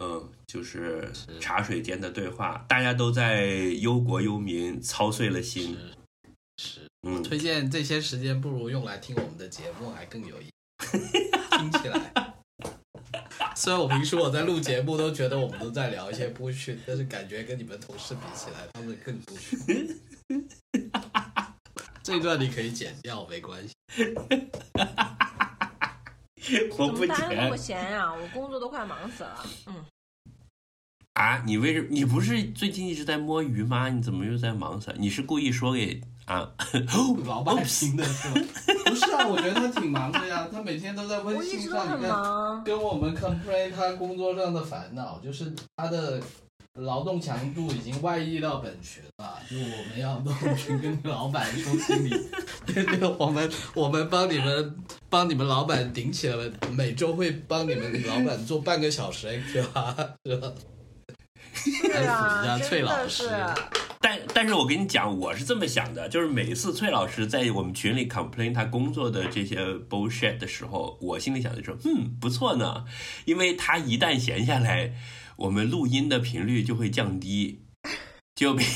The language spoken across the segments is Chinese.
嗯，就是茶水间的对话，大家都在忧国忧民，操碎了心。是，嗯，推荐这些时间不如用来听我们的节目，还更有意思。听起来，虽然我平时我在录节目都觉得我们都在聊一些不逊，但是感觉跟你们同事比起来，他们更不逊。这段你可以剪掉，没关系。我不怎么闲啊？我工作都快忙死了。嗯，啊！你为什么？你不是最近一直在摸鱼吗？你怎么又在忙死了？你是故意说给啊？老板听的是吗？不是啊，我觉得他挺忙的呀，他每天都在微信上，直都很你看忙。跟我们 complain 他工作上的烦恼，就是他的劳动强度已经外溢到本群了，就我们要弄群跟老板说心里，对对，我们我们帮你们帮你们老板顶起来了，每周会帮你们老板做半个小时 extra，是吧？是安抚啊，一下翠真老师的是。但但是我跟你讲，我是这么想的，就是每一次崔老师在我们群里 complain 他工作的这些 bullshit 的时候，我心里想的是，嗯，不错呢，因为他一旦闲下来，我们录音的频率就会降低，就比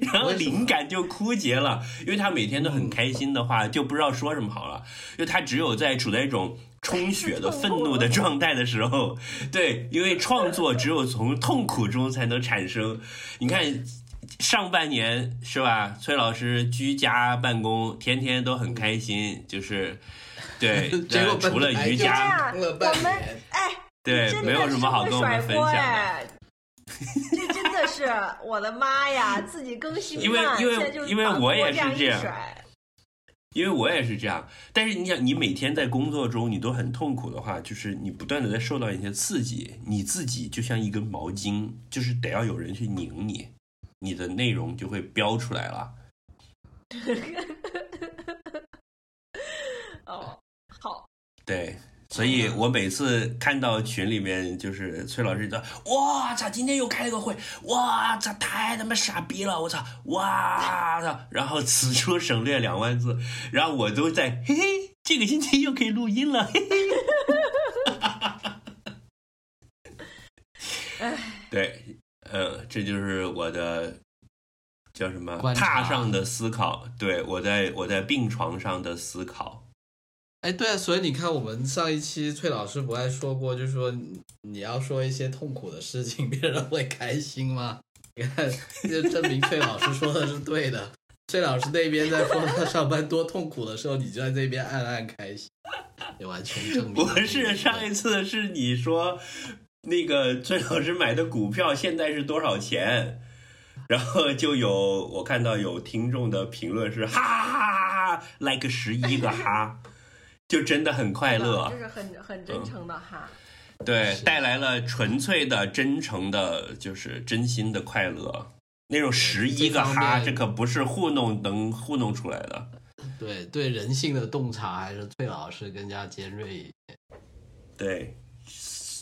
然后灵感就枯竭了，因为他每天都很开心的话，就不知道说什么好了，因为他只有在处在一种充血的愤怒的状态的时候，对，因为创作只有从痛苦中才能产生。你看，上半年是吧？崔老师居家办公，天天都很开心，就是对，结果呃除了瑜伽，我们半年。哎，对，没有什么好跟我们分享的。这真的是我的妈呀！自己更新因为因为因为我也是这样因为我也是这样，但是你想，你每天在工作中你都很痛苦的话，就是你不断的在受到一些刺激，你自己就像一根毛巾，就是得要有人去拧你，你的内容就会飙出来了。哦，好，对，所以我每次看到群里面就是崔老师的，我操，今天又开了个会，我操，太他妈傻逼了，我操，哇操，然后此处省略两万字，然后我都在嘿嘿，这个星期又可以录音了，嘿嘿。哎，对，呃，这就是我的叫什么榻上的思考，对我在我在病床上的思考。哎，对啊，所以你看，我们上一期崔老师不还说过，就是说你要说一些痛苦的事情，别人会开心吗？你看，就证明崔老师说的是对的。崔老师那边在说他上班多痛苦的时候，你就在这边暗暗开心，也完全证明。不是上一次是你说那个崔老师买的股票现在是多少钱？然后就有我看到有听众的评论是哈哈哈哈哈，like 十一个哈，就真的很快乐就，是很很真诚的哈。对，带来了纯粹的、真诚的，就是真心的快乐。那种十一个哈，面这可不是糊弄能糊弄出来的。对对人性的洞察，还是崔老师更加尖锐一点。对，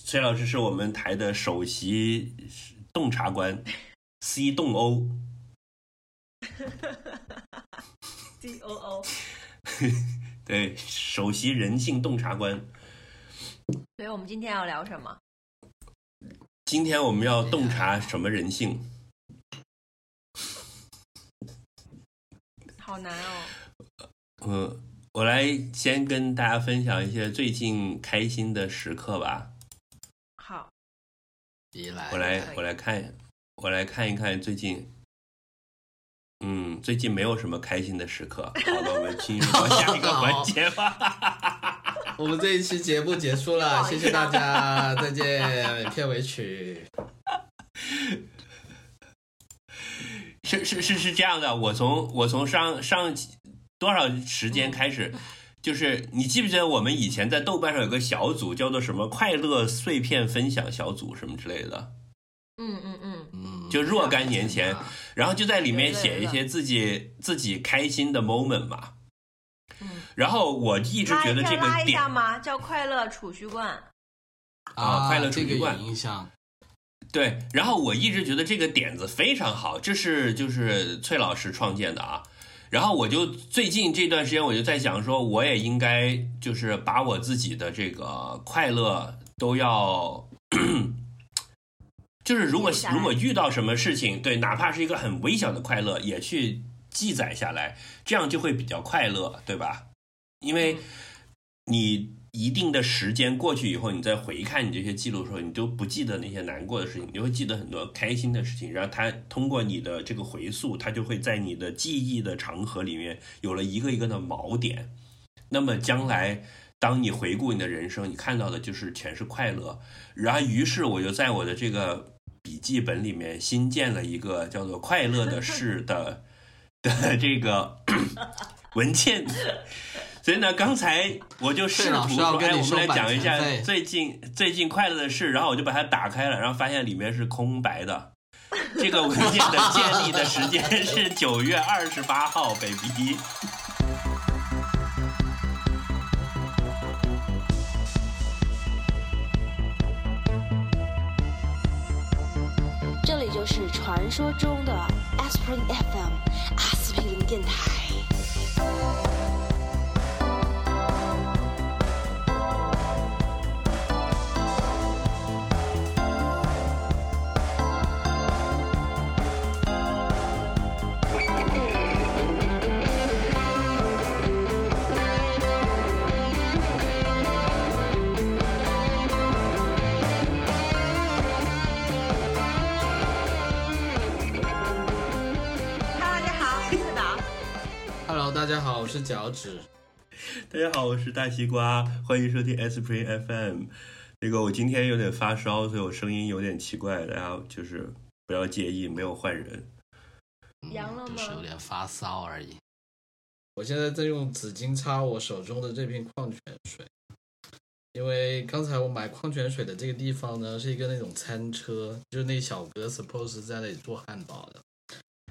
崔老师是我们台的首席洞察官，C 洞欧。C O O。对，首席人性洞察官。所以我们今天要聊什么？今天我们要洞察什么人性？好难哦。嗯，我来先跟大家分享一些最近开心的时刻吧。好，你来，我来，我来看，我来看一看最近。嗯，最近没有什么开心的时刻。好的，我们进入 到下一个环节吧。我们这一期节目结束了，谢谢大家，再见。片尾曲，是是是是这样的，我从我从上上多少时间开始，就是你记不记得我们以前在豆瓣上有个小组叫做什么“快乐碎片分享小组”什么之类的，嗯嗯嗯，嗯，就若干年前，然后就在里面写一些自己自己开心的 moment 嘛。嗯然后我一直觉得这个拉一下点吗？叫快乐储蓄罐。啊快乐储蓄罐影响。对，然后我一直觉得这个点子非常好，这是就是崔老师创建的啊。然后我就最近这段时间，我就在想说，我也应该就是把我自己的这个快乐都要，就是如果如果遇到什么事情，对，哪怕是一个很微小的快乐，也去记载下来，这样就会比较快乐，对吧？因为你一定的时间过去以后，你再回看你这些记录的时候，你就不记得那些难过的事情，你就会记得很多开心的事情。然后它通过你的这个回溯，它就会在你的记忆的长河里面有了一个一个的锚点。那么将来，当你回顾你的人生，你看到的就是全是快乐。然后，于是我就在我的这个笔记本里面新建了一个叫做“快乐的事”的 的这个 文件。所以呢，刚才我就试图说，哎，我们来讲一下最近最近快乐的事，然后我就把它打开了，然后发现里面是空白的。这个文件的建立的时间是九月二十八号，baby。就是传说中的 Aspirin FM 阿司匹林电台。大家好，我是脚趾。大家好，我是大西瓜，欢迎收听 S Spring FM。那个我今天有点发烧，所以我声音有点奇怪，大家就是不要介意，没有换人。阳了吗就是有点发烧而已。我现在在用纸巾擦我手中的这瓶矿泉水，因为刚才我买矿泉水的这个地方呢，是一个那种餐车，就是那小哥 suppose 在那里做汉堡的。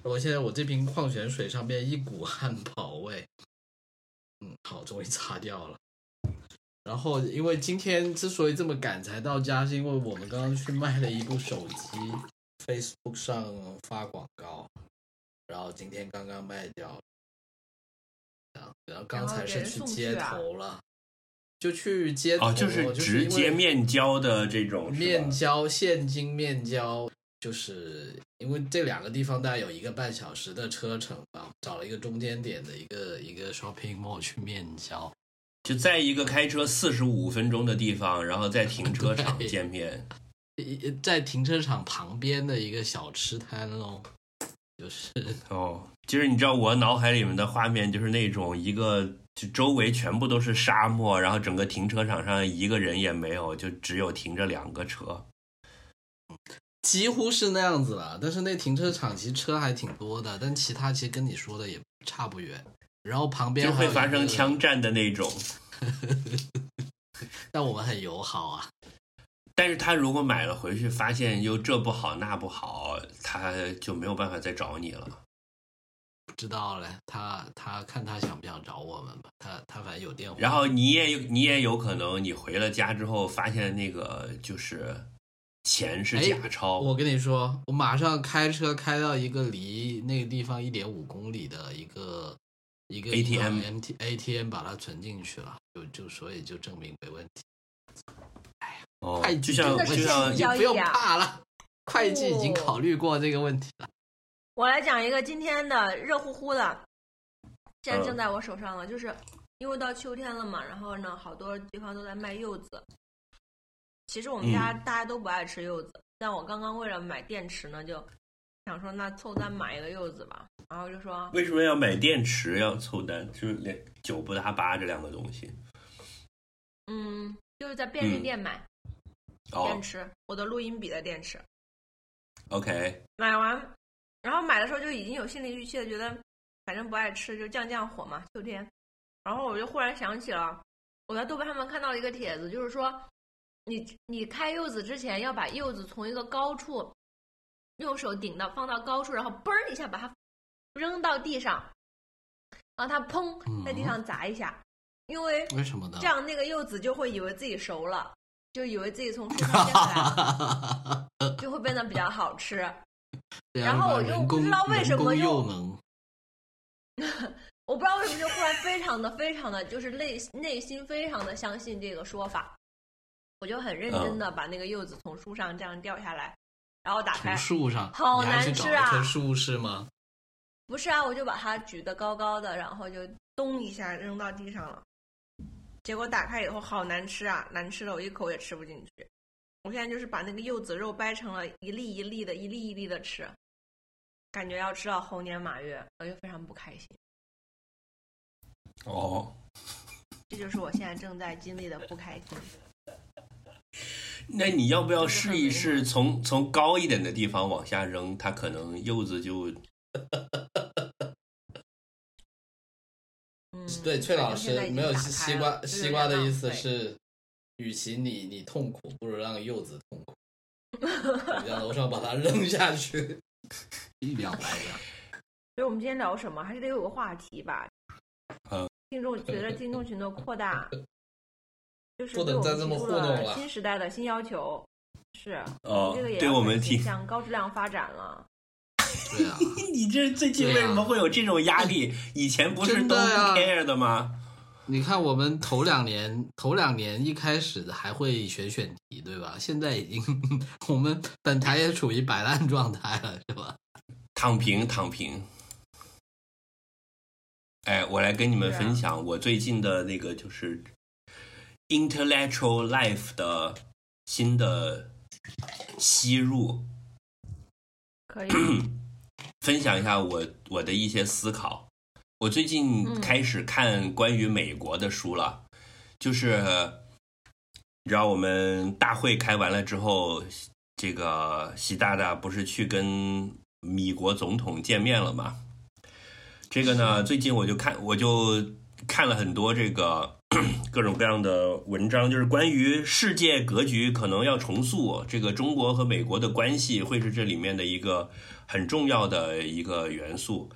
我现在我这瓶矿泉水上面一股汉堡味，嗯，好，终于擦掉了。然后，因为今天之所以这么赶才到家，是因为我们刚刚去卖了一部手机，Facebook 上发广告，然后今天刚刚卖掉，然后然后刚才是去街头了，就去街头，哦，就是直接面交的这种面交现金面交，就是因为这两个地方大概有一个半小时的车程吧，找了一个中间点的一个一个 shopping mall 去面交。就在一个开车四十五分钟的地方，然后在停车场见面。一在停车场旁边的一个小吃摊喽，就是哦，就是你知道我脑海里面的画面就是那种一个就周围全部都是沙漠，然后整个停车场上一个人也没有，就只有停着两个车。几乎是那样子了。但是那停车场其实车还挺多的，但其他其实跟你说的也差不远。然后旁边就会发生枪，战的那种。但我们很友好啊。但是他如果买了回去，发现又这不好那不好，他就没有办法再找你了。不知道嘞，他他看他想不想找我们吧，他他反正有电话。然后你也有你也有可能，你回了家之后发现那个就是钱是假钞，我跟你说，我马上开车开到一个离那个地方一点五公里的一个一个 ATM ATM 把它存进去了，就就所以就证明没问题。哦会，计就像真的就是像你不用怕了，会计已经哦考虑过这个问题了。我来讲一个今天的热乎乎的，现在嗯正在我手上了，就是因为到秋天了嘛，然后呢，好多地方都在卖柚子。其实我们家大家都不爱吃柚子，但我刚刚为了买电池呢，就想说那凑单买一个柚子吧，然后就说为什么要买电池要凑单，就是连九不搭八这两个东西。嗯，就是在便利店买哦电池，我的录音笔的电池。，OK，买完，然后买的时候就已经有心理预期了，觉得反正不爱吃，就降降火嘛，秋天。然后我就忽然想起了，我在豆瓣上面看到了一个帖子，就是说，你你开柚子之前要把柚子从一个高处，用手顶到放到高处，然后嘣儿一下把它扔到地上，让它砰在地上砸一下，因为为什么呢这？样那个柚子就会以为自己熟了，就以为自己从树上掉下来了，就会变得比较好吃。然后我就不知道为什么又能 我不知道为什么就忽然非常的非常的就是内内心非常的相信这个说法，我就很认真的把那个柚子从树上这样掉下来，然后打开从，树上，好难吃啊棵树是吗？不是啊，我就把它举得高高的，然后就咚一下扔到地上了。结果打开以后好难吃啊，难吃的我一口也吃不进去。我现在就是把那个柚子肉掰成了一粒一粒的，一粒一粒的吃，感觉要吃到猴年马月，我就非常不开心。哦，这就是我现在正在经历的不开心。那你要不要试一试从从高一点的地方往下扔？它可能柚子就嗯，对，崔老师没有西瓜西瓜的意思是，与其你你痛苦，不如让柚子痛苦。你在楼上把它扔下去，一了百了。所以我们今天聊什么？还是得有个话题吧。嗯。听众随着听众群的扩大，就是不能再这么糊弄了新时代的新要求。是，哦这个也对我们提向高质量发展了。对啊，你这最近为什么会有这种压力？以前不是都不 care 的吗？你看我们头两年，头两年一开始还会选选题，对吧？现在已经我们本台也处于摆烂状态了，是吧？躺平，躺平。哎，我来跟你们分享我最近的那个就是 intellectual life 的新的吸入，可以，分享一下我我的一些思考。我最近嗯。开始看关于美国的书了，就是你知道我们大会开完了之后，这个习大大不是去跟米国总统见面了吗？这个呢，最近我就看我就看了很多这个各种各样的文章，就是关于世界格局可能要重塑，这个中国和美国的关系会是这里面的一个很重要的一个元素。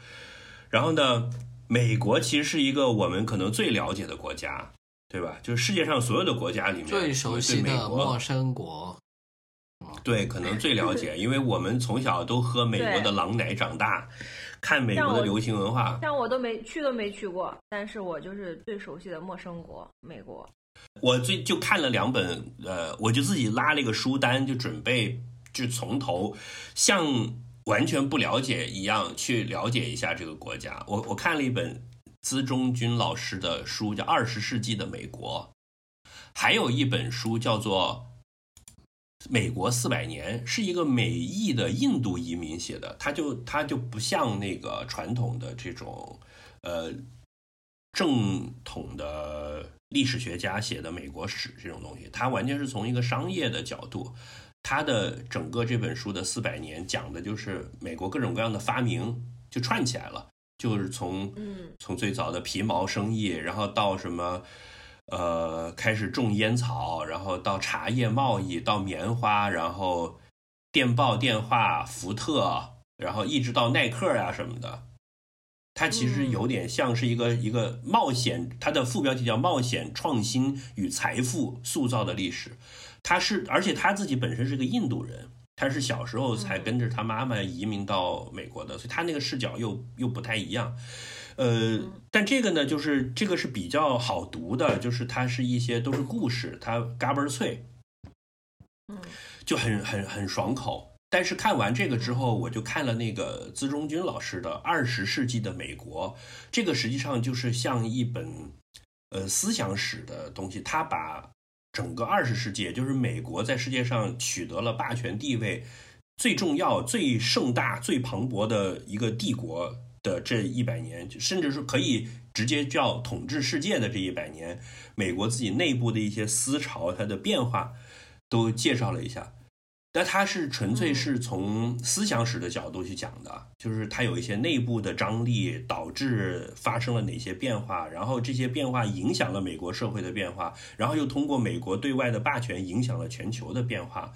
然后呢，美国其实是一个我们可能最了解的国家，对吧？就是世界上所有的国家里面最熟悉美的国陌生国，对，可能最了解，因为我们从小都喝美国的狼奶长大，看美国的流行文化。像我都没去都没去过，但是我就是最熟悉的陌生国——美国。我最就看了两本，呃，我就自己拉了一个书单，就准备就从头像完全不了解一样去了解一下这个国家。我我看了一本资中军老师的书，叫《二十世纪的美国》，还有一本书叫做《美国四百年》，是一个美裔的印度移民写的，他就他就不像那个传统的这种呃正统的历史学家写的美国史这种东西，他完全是从一个商业的角度。他的整个这本书的四百年讲的就是美国各种各样的发明就串起来了，就是从嗯从最早的皮毛生意，然后到什么呃开始种烟草，然后到茶叶贸易，到棉花，然后电报、电话、福特，然后一直到耐克呀、什么的。它其实有点像是一个一个冒险，它的副标题叫“冒险、创新与财富塑造的历史”。他是，而且他自己本身是个印度人，他是小时候才跟着他妈妈移民到美国的，所以他那个视角又又不太一样。呃，但这个呢，就是这个是比较好读的，就是它是一些都是故事，它嘎嘣脆，嗯就很很很爽口。但是看完这个之后，我就看了那个资中军老师的《二十世纪的美国》，这个实际上就是像一本呃思想史的东西，他把整个二十世纪，也就是美国在世界上取得了霸权地位最重要、最盛大、最磅礴的一个帝国的这一百年，甚至是可以直接叫统治世界的这一百年，美国自己内部的一些思潮、它的变化，都介绍了一下。那它是纯粹是从思想史的角度去讲的，就是它有一些内部的张力，导致发生了哪些变化，然后这些变化影响了美国社会的变化，然后又通过美国对外的霸权影响了全球的变化。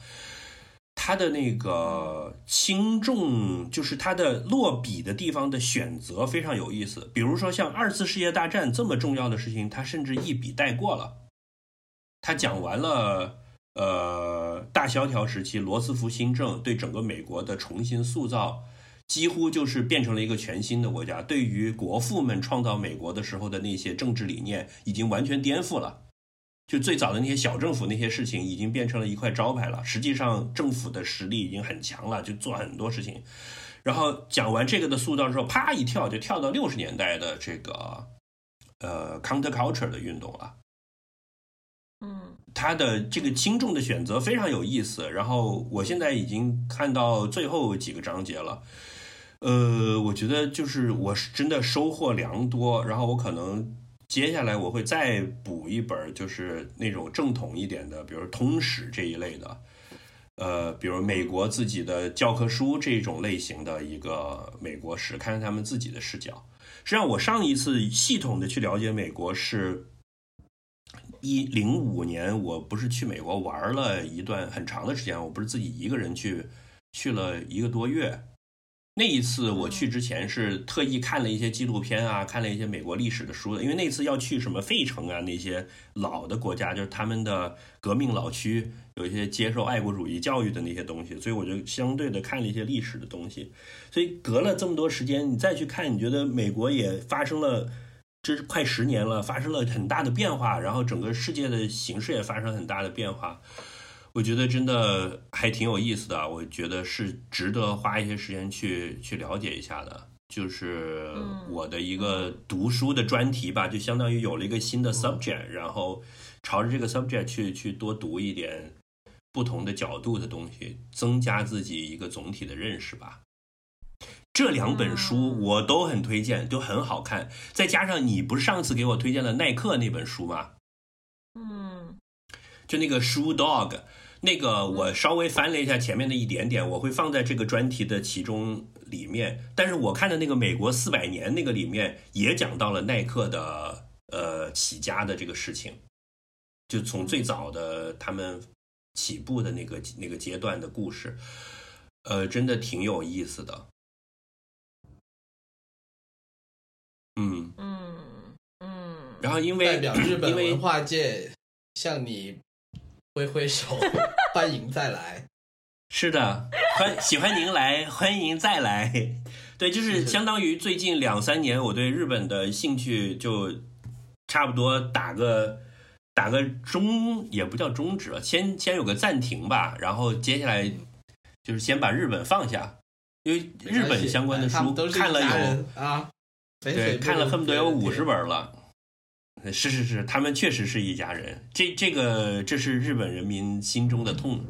它的那个轻重，就是它的落笔的地方的选择非常有意思。比如说像二次世界大战这么重要的事情，他甚至一笔带过了。他讲完了。呃，大萧条时期，罗斯福新政对整个美国的重新塑造，几乎就是变成了一个全新的国家。对于国父们创造美国的时候的那些政治理念，已经完全颠覆了。就最早的那些小政府那些事情，已经变成了一块招牌了。实际上，政府的实力已经很强了，就做很多事情。然后讲完这个的塑造之后，啪一跳就跳到六十年代的这个呃 counterculture 的运动了。嗯他的这个轻重的选择非常有意思。然后我现在已经看到最后几个章节了，呃，我觉得就是我是真的收获良多。然后我可能接下来我会再补一本，就是那种正统一点的，比如通史这一类的，呃，比如美国自己的教科书这种类型的一个美国史，看看他们自己的视角。实际上，我上一次系统的去了解美国是。一零五年，我不是去美国玩了一段很长的时间，我不是自己一个人去，去了一个多月。那一次我去之前是特意看了一些纪录片啊，看了一些美国历史的书的，因为那次要去什么费城啊那些老的国家，就是他们的革命老区，有一些接受爱国主义教育的那些东西，所以我就相对的看了一些历史的东西。所以隔了这么多时间，你再去看，你觉得美国也发生了。这是快十年了，发生了很大的变化，然后整个世界的形势也发生很大的变化。我觉得真的还挺有意思的，我觉得是值得花一些时间去去了解一下的。就是我的一个读书的专题吧，就相当于有了一个新的 subject，然后朝着这个 subject 去去多读一点不同的角度的东西，增加自己一个总体的认识吧。这两本书我都很推荐，都很好看。再加上你不是上次给我推荐了耐克那本书吗？嗯，就那个《Shoe Dog》，那个我稍微翻了一下前面的一点点，我会放在这个专题的其中里面。但是我看的那个《美国四百年》那个里面也讲到了耐克的呃起家的这个事情，就从最早的他们起步的那个那个阶段的故事，呃，真的挺有意思的。嗯嗯嗯，然后因为代表日本因为文化界向你挥挥手，欢迎再来。是的，欢喜欢您来，欢迎再来。对，就是相当于最近两三年，我对日本的兴趣就差不多打个打个中，也不叫终止了，先先有个暂停吧。然后接下来就是先把日本放下，因为日本相关的书看了有啊。对，看了恨不得有五十本了。是是是，他们确实是一家人。这这个这是日本人民心中的痛，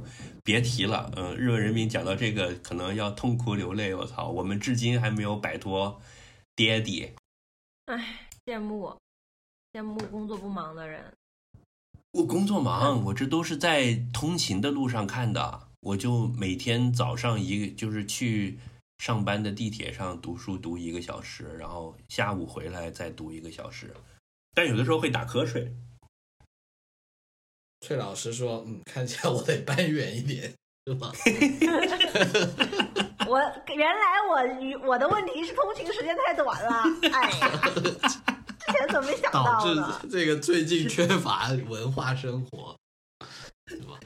别提了。嗯，日本人民讲到这个可能要痛哭流泪。我操，我们至今还没有摆脱爹地。唉，羡慕羡慕工作不忙的人。我工作忙，我这都是在通勤的路上看的。我就每天早上一个就是去。上班的地铁上读书读一个小时，然后下午回来再读一个小时，但有的时候会打瞌睡。崔老师说：“嗯，看起来我得搬远一点，是吧？” 我原来我我的问题是通勤时间太短了，哎呀，之前怎么没想到导致这个最近缺乏文化生活，是吧？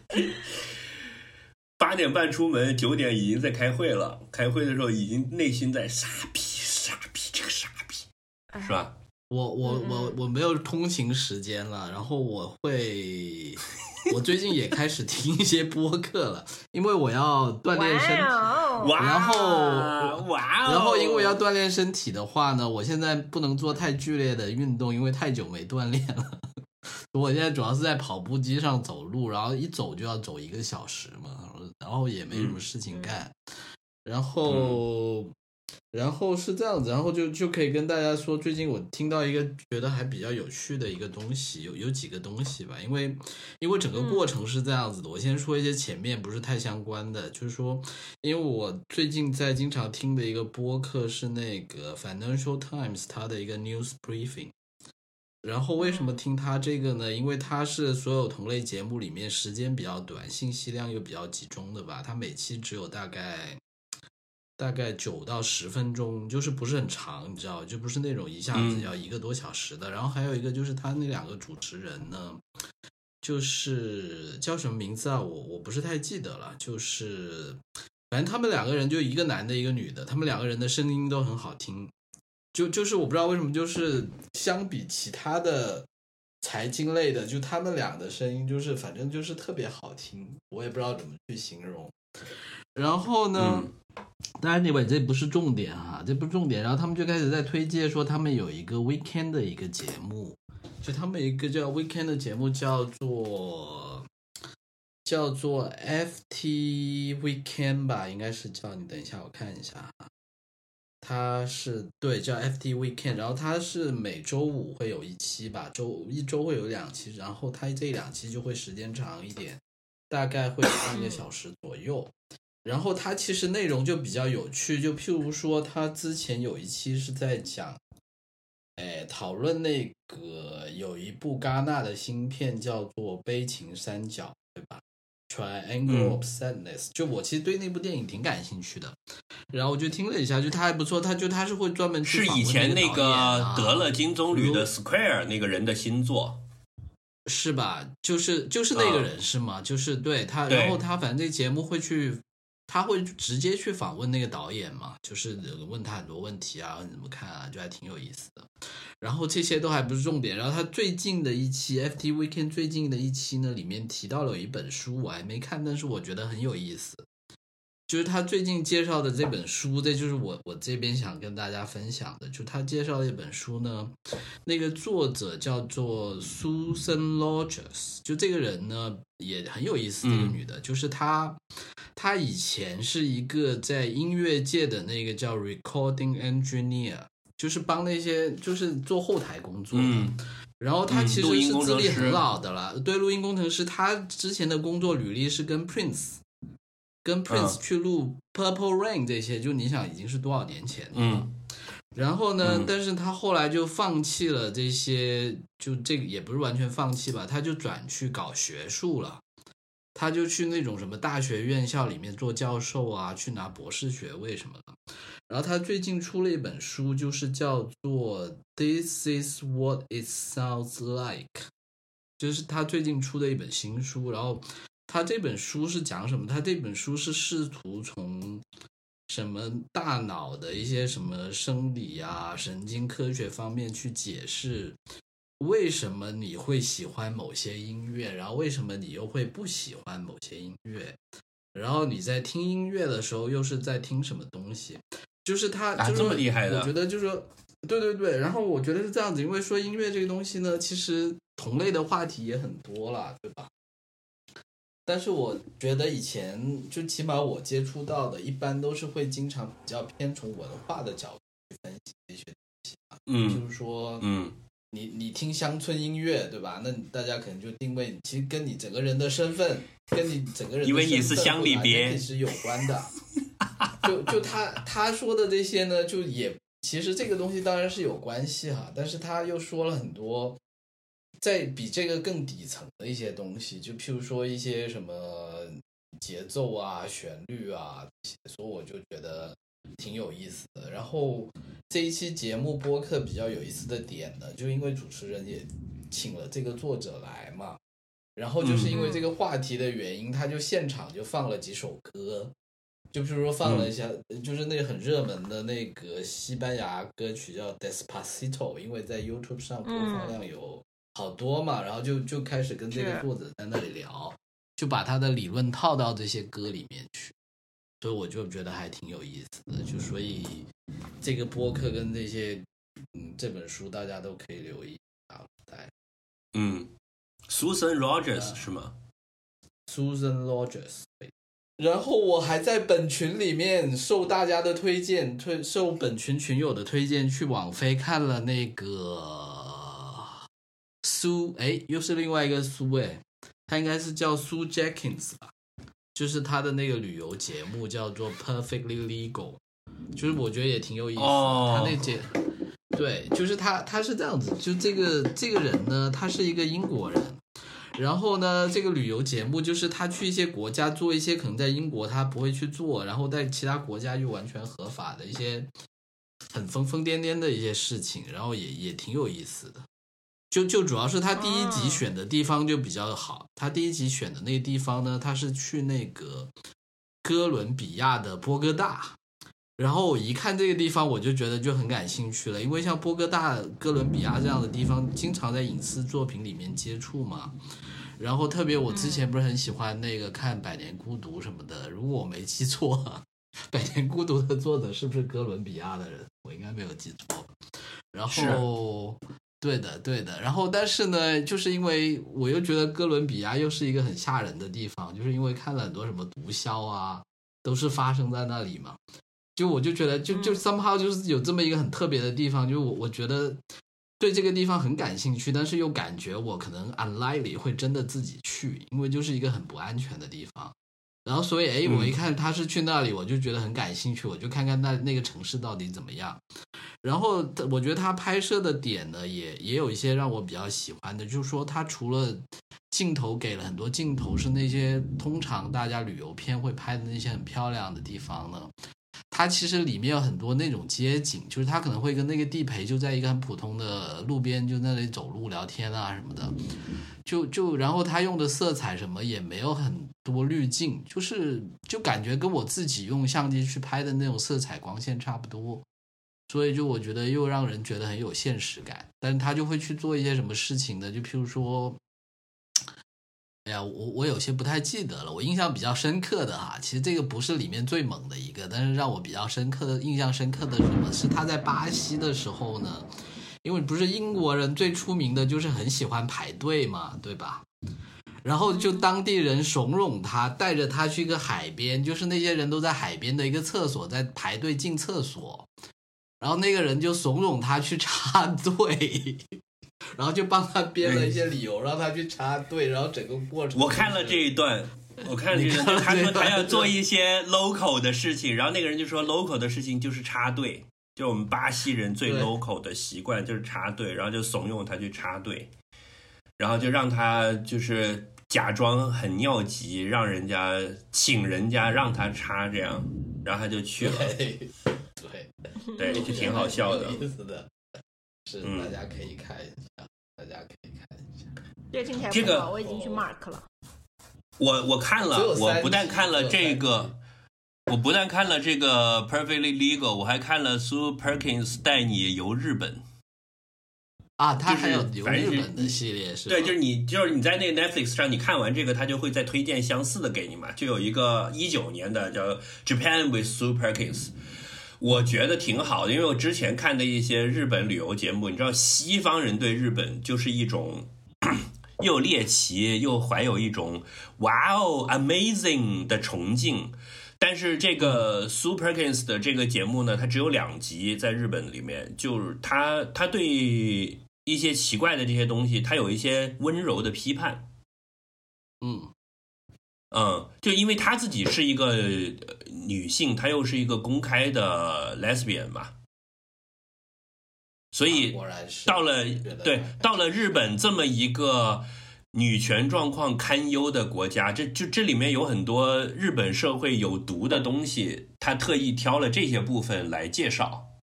八点半出门，九点已经在开会了。开会的时候，已经内心在傻逼，傻逼，这个傻逼，是吧？我我我我没有通勤时间了，然后我会，我最近也开始听一些播客了，因为我要锻炼身体。然后哇，然后因为要锻炼身体的话呢，我现在不能做太剧烈的运动，因为太久没锻炼了。我现在主要是在跑步机上走路，然后一走就要走一个小时嘛，然后也没什么事情干，然后，然后是这样子，然后就就可以跟大家说，最近我听到一个觉得还比较有趣的一个东西，有有几个东西吧，因为因为整个过程是这样子的，我先说一些前面不是太相关的，就是说，因为我最近在经常听的一个播客是那个 Financial Times 它的一个 News Briefing。然后为什么听它这个呢？因为它是所有同类节目里面时间比较短、信息量又比较集中的吧。它每期只有大概大概九到十分钟，就是不是很长，你知道，就不是那种一下子要一个多小时的。然后还有一个就是他那两个主持人呢，就是叫什么名字啊？我我不是太记得了。就是反正他们两个人就一个男的，一个女的，他们两个人的声音都很好听。就就是我不知道为什么，就是相比其他的财经类的，就他们俩的声音就是反正就是特别好听，我也不知道怎么去形容。然后呢，嗯当然，那位这不是重点哈，这不是重点。然后他们就开始在推介说他们有一个 weekend 的一个节目，就他们有一个叫 weekend 的节目叫做叫做 FT Weekend 吧，应该是叫你等一下我看一下哈。它是对叫 FT Weekend，然后它是每周五会有一期吧，周一周会有两期，然后它这两期就会时间长一点，大概会半个小时左右。然后它其实内容就比较有趣，就譬如说，他之前有一期是在讲，哎，讨论那个有一部戛纳的新片叫做《悲情三角》，对吧？Triangle of Sadness，、就我其实对那部电影挺感兴趣的，然后我就听了一下，就他还不错，他就他是会专门去是以前那个得了金棕榈的如 Square 那个人的新作。是吧？就是就是那个人是吗？就是对他，然后他反正这节目会去，他会直接去访问那个导演嘛，就是问他很多问题啊，你怎么看啊，就还挺有意思的。然后这些都还不是重点，然后他最近的一期 FT Weekend 最近的一期呢，里面提到了有一本书，我还没看，但是我觉得很有意思。就是他最近介绍的这本书，这就是我我这边想跟大家分享的。就他介绍的一本书呢，那个作者叫做 Susan Rogers，就这个人呢也很有意思，这个嗯。女的，就是她，她以前是一个在音乐界的那个叫 recording engineer，就是帮那些就是做后台工作的。嗯。然后他嗯其实是资历很老的了，对，录音工程师，他之前的工作履历是跟 Prince，跟 Prince 嗯去录 Purple Rain 这些，就你想已经是多少年前了。嗯然后呢，嗯但是他后来就放弃了这些，就这个也不是完全放弃吧，他就转去搞学术了。他就去那种什么大学院校里面做教授啊，去拿博士学位什么的。然后他最近出了一本书，就是叫做《This Is What It Sounds Like》，就是他最近出的一本新书。然后他这本书是讲什么？他这本书是试图从什么大脑的一些什么生理啊、神经科学方面去解释为什么你会喜欢某些音乐，然后为什么你又会不喜欢某些音乐，然后你在听音乐的时候又是在听什么东西？就是他就是啊这么厉害的我觉得就是说，对对对，然后我觉得是这样子，因为说音乐这个东西呢，其实同类的话题也很多啦，对吧？但是我觉得以前就起码我接触到的，一般都是会经常比较偏从文化的角度去分析这些东西嗯如说，嗯你你听乡村音乐，对吧？那大家可能就定位，其实跟你整个人的身份，跟你整个人的因为你是乡里边是有关的。就就他他说的这些呢，就也其实这个东西当然是有关系哈，但是他又说了很多，在比这个更底层的一些东西，就譬如说一些什么节奏啊、旋律啊，所以我就觉得挺有意思的。然后这一期节目播客比较有意思的点呢，就因为主持人也请了这个作者来嘛，然后就是因为这个话题的原因，他就现场就放了几首歌。就比如说放了一下，就是那个很热门的那个西班牙歌曲叫《Despacito》，因为在 YouTube 上播放量有好多嘛，然后就就开始跟这个作者在那里聊，就把他的理论套到这些歌里面去，所以我就觉得还挺有意思的。就所以这个播客跟这些嗯这本书大家都可以留意啊。来嗯，Susan Rogers 是吗？Susan Rogers。然后我还在本群里面受大家的推荐，推受本群群友的推荐，去网飞看了那个苏，哎，又是另外一个苏，哎，他应该是叫苏 Jackins 吧，就是他的那个旅游节目叫做 Perfectly Legal，就是我觉得也挺有意思他那节。对，就是他，他是这样子，就这个这个人呢，他是一个英国人，然后呢，这个旅游节目就是他去一些国家做一些可能在英国他不会去做，然后在其他国家又完全合法的一些很疯疯癫癫的一些事情，然后也也挺有意思的。就就主要是他第一集哦选的地方就比较好，他第一集选的那个地方呢，他是去那个哥伦比亚的波哥大，然后我一看这个地方，我就觉得就很感兴趣了，因为像波哥大、哥伦比亚这样的地方，经常在影视作品里面接触嘛。然后特别我之前不是很喜欢那个看《百年孤独》什么的，如果我没记错，《百年孤独》的作者是不是哥伦比亚的人？我应该没有记错。然后，对的，对的。然后，但是呢，就是因为我又觉得哥伦比亚又是一个很吓人的地方，就是因为看了很多什么毒枭啊，都是发生在那里嘛。就我就觉得，就就 somehow 就是有这么一个很特别的地方，就我我觉得对这个地方很感兴趣，但是又感觉我可能 unlikely 会真的自己去，因为就是一个很不安全的地方。然后所以哎，我一看他是去那里，我就觉得很感兴趣，我就看看那那个城市到底怎么样。然后我觉得他拍摄的点呢，也也有一些让我比较喜欢的，就是说他除了镜头给了很多镜头是那些通常大家旅游片会拍的那些很漂亮的地方呢。它其实里面有很多那种街景，就是他可能会跟那个地陪就在一个很普通的路边，就那里走路聊天啊什么的，就就然后他用的色彩什么也没有很多滤镜，就是就感觉跟我自己用相机去拍的那种色彩光线差不多，所以就我觉得又让人觉得很有现实感，但是他就会去做一些什么事情呢？就譬如说。哎呀，我我有些不太记得了。我印象比较深刻的哈，其实这个不是里面最猛的一个，但是让我比较深刻的印象深刻的什么是他在巴西的时候呢？因为不是英国人最出名的就是很喜欢排队嘛，对吧？然后就当地人怂恿他，带着他去一个海边，就是那些人都在海边的一个厕所在排队进厕所，然后那个人就怂恿他去插队。然后就帮他编了一些理由，让他去插队，然后整个过程。我看了这一段，我看了这一段，他说他要做一些 local 的事情，然后那个人就说 local 的事情就是插队，就我们巴西人最 local 的习惯就是插队，然后就怂恿他去插队，然后就让他就是假装很尿急，让人家请人家让他插这样，然后他就去了。对对，就挺好笑的。意思的。是，大家可以看一下，大家可以看一下。这听起来这个我已经去 mark 了。我我看了，我不但看了这个，我不但看了这个 Perfectly Legal，我还看了 Sue Perkins 带你游日本。啊，他还有游日本的系列是？对，就是你就是你在那个 Netflix 上，你看完这个，他就会再推荐相似的给你嘛。就有一个一九年的叫 Japan with Sue Perkins。我觉得挺好的，因为我之前看的一些日本旅游节目，你知道，西方人对日本就是一种 又猎奇又怀有一种哇哦 amazing 的崇敬。但是这个 Super Kings 的这个节目呢，它只有两集，在日本里面，就是他他对一些奇怪的这些东西，他有一些温柔的批判。嗯。嗯，就因为他自己是一个女性，她又是一个公开的 lesbian 嘛，所以到了对到了日本这么一个女权状况堪忧的国家，这就这里面有很多日本社会有毒的东西，他特意挑了这些部分来介绍，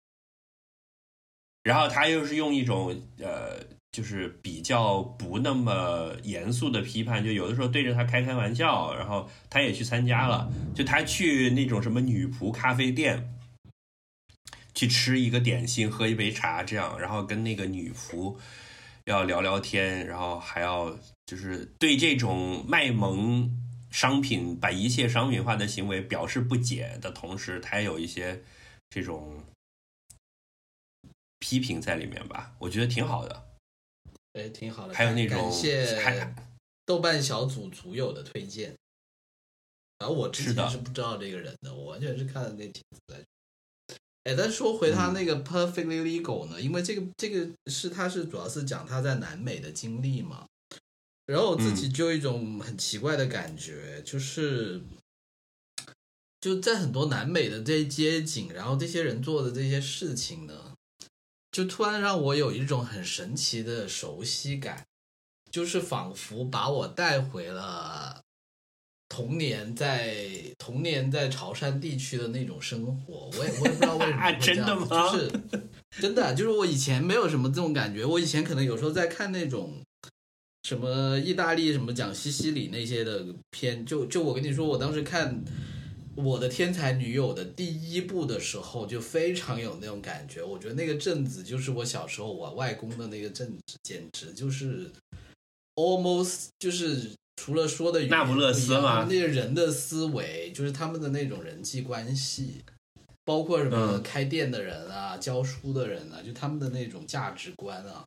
然后他又是用一种呃。就是比较不那么严肃的批判，就有的时候对着他开开玩笑，然后他也去参加了，就他去那种什么女仆咖啡店，去吃一个点心，喝一杯茶，这样，然后跟那个女仆要聊聊天，然后还要就是对这种卖萌商品、把一切商品化的行为表示不解的同时，他也有一些这种批评在里面吧，我觉得挺好的。哎，挺好的。还有那种感谢豆瓣小组组友的推荐。然后我之前是不知道这个人的，我完全是看了那帖子。哎，但说回他那个 Perfectly Legal 呢，因为这个这个是他是主要是讲他在南美的经历嘛。然后我自己就有一种很奇怪的感觉，就是就在很多南美的这些街景，然后这些人做的这些事情呢。就突然让我有一种很神奇的熟悉感，就是仿佛把我带回了童年，在童年在潮汕地区的那种生活。我也我也不知道为什么 真的吗？就是真的，就是我以前没有什么这种感觉。我以前可能有时候在看那种什么意大利什么讲西西里那些的片，就就我跟你说，我当时看。我的天才女友的第一部的时候，就非常有那种感觉。我觉得那个镇子就是我小时候我外公的那个镇子，简直就是 almost 就是除了说的语言那不勒斯一样吗那些人的思维，就是他们的那种人际关系，包括什么嗯开店的人啊、教书的人啊，就他们的那种价值观啊，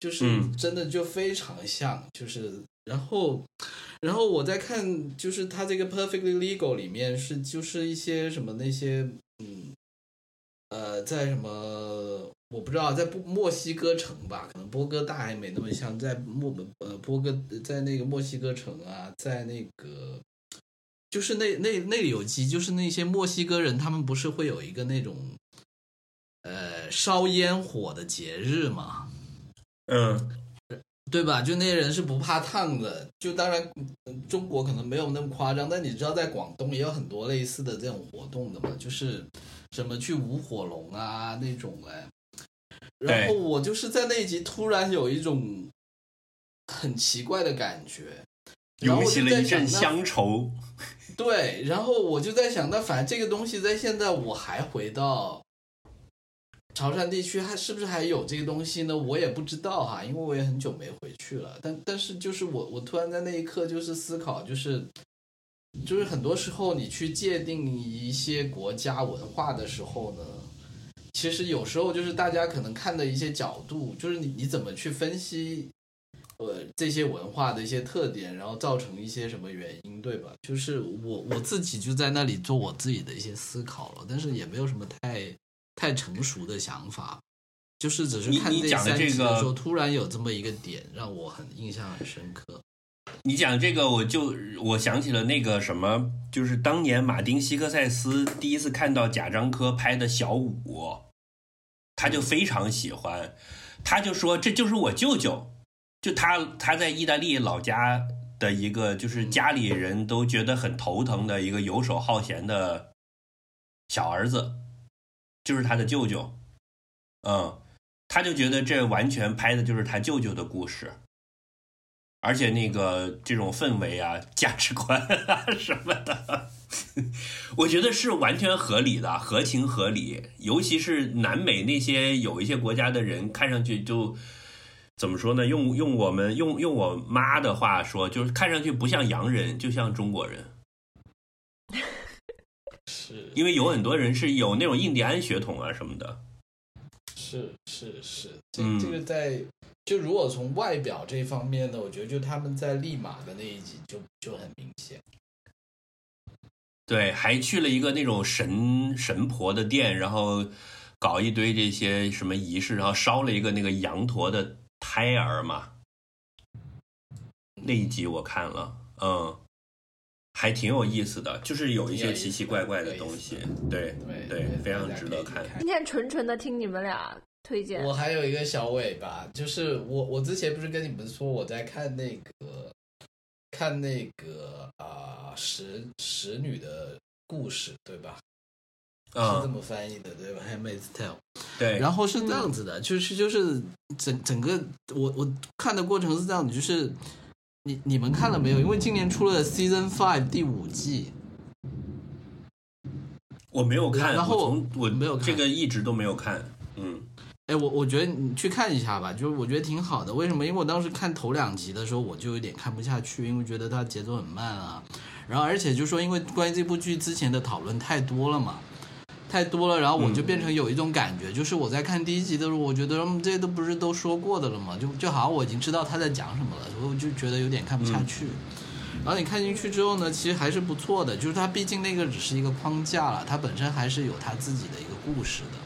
就是嗯真的就非常像，就是然后，然后我在看，就是他这个 Perfectly Legal 里面是就是一些什么那些嗯，呃，在什么我不知道，在墨墨西哥城吧，可能波哥大还没那么像，在墨呃波哥在那个墨西哥城啊，在那个就是那那那里有集，就是那些墨西哥人，他们不是会有一个那种呃烧烟火的节日嘛？嗯对吧？就那些人是不怕烫的，就当然嗯中国可能没有那么夸张，但你知道在广东也有很多类似的这种活动的嘛，就是什么去舞火龙啊那种哎。然后我就是在那一集突然有一种很奇怪的感觉，涌起了一阵乡愁。对，然后我就在想，那反正这个东西在现在我还回到潮汕地区，还是不是还有这个东西呢？我也不知道哈，因为我也很久没回去了。但但是就是我我突然在那一刻就是思考，就是就是很多时候你去界定一些国家文化的时候呢，其实有时候就是大家可能看的一些角度，就是你你怎么去分析。呃，这些文化的一些特点，然后造成一些什么原因，对吧？就是我我自己就在那里做我自己的一些思考了，但是也没有什么太太成熟的想法，就是只是看这你你讲的三这个集的时候，突然有这么一个点让我很印象很深刻。你讲这个，我就我想起了那个什么，就是当年马丁·西克塞斯第一次看到贾樟柯拍的小五，他就非常喜欢，他就说这就是我舅舅，就他他在意大利老家的一个，就是家里人都觉得很头疼的一个游手好闲的小儿子，就是他的舅舅，嗯，他就觉得这完全拍的就是他舅舅的故事。而且那个这种氛围啊、价值观啊 什么的，我觉得是完全合理的，合情合理。尤其是南美那些有一些国家的人，看上去就怎么说呢？用用我们用用我妈的话说，就是看上去不像洋人，就像中国人。是因为有很多人是有那种印第安血统啊什么的。是是是，这嗯这个在就如果从外表这方面呢，我觉得就他们在利马的那一集就就很明显。对，还去了一个那种神神婆的店，然后搞一堆这些什么仪式，然后烧了一个那个羊驼的胎儿嘛。那一集我看了，嗯，还挺有意思的，就是有一些奇奇怪怪的东西，对对对，非常值得看。今天纯纯的听你们俩推荐我，还有一个小尾巴，就是我我之前不是跟你们说我在看那个看那个啊、使使女的故事，对吧？是这嗯，么翻译的，对吧？Handmaid's Tale。对，然后是这样子的，就是就是整整个我我看的过程是这样子，就是你你们看了没有？因为今年出了 Season Five 第五季，我没有看，然后我我没有看这个一直都没有看，嗯哎，我我觉得你去看一下吧，就是我觉得挺好的。为什么？因为我当时看头两集的时候，我就有点看不下去，因为觉得它节奏很慢啊。然后而且就说，因为关于这部剧之前的讨论太多了嘛，太多了，然后我就变成有一种感觉，就是我在看第一集的时候，我觉得嗯，这都不是都说过的了嘛，就就好像我已经知道他在讲什么了，我就觉得有点看不下去。然后你看进去之后呢，其实还是不错的，就是它毕竟那个只是一个框架了，它本身还是有它自己的一个故事的。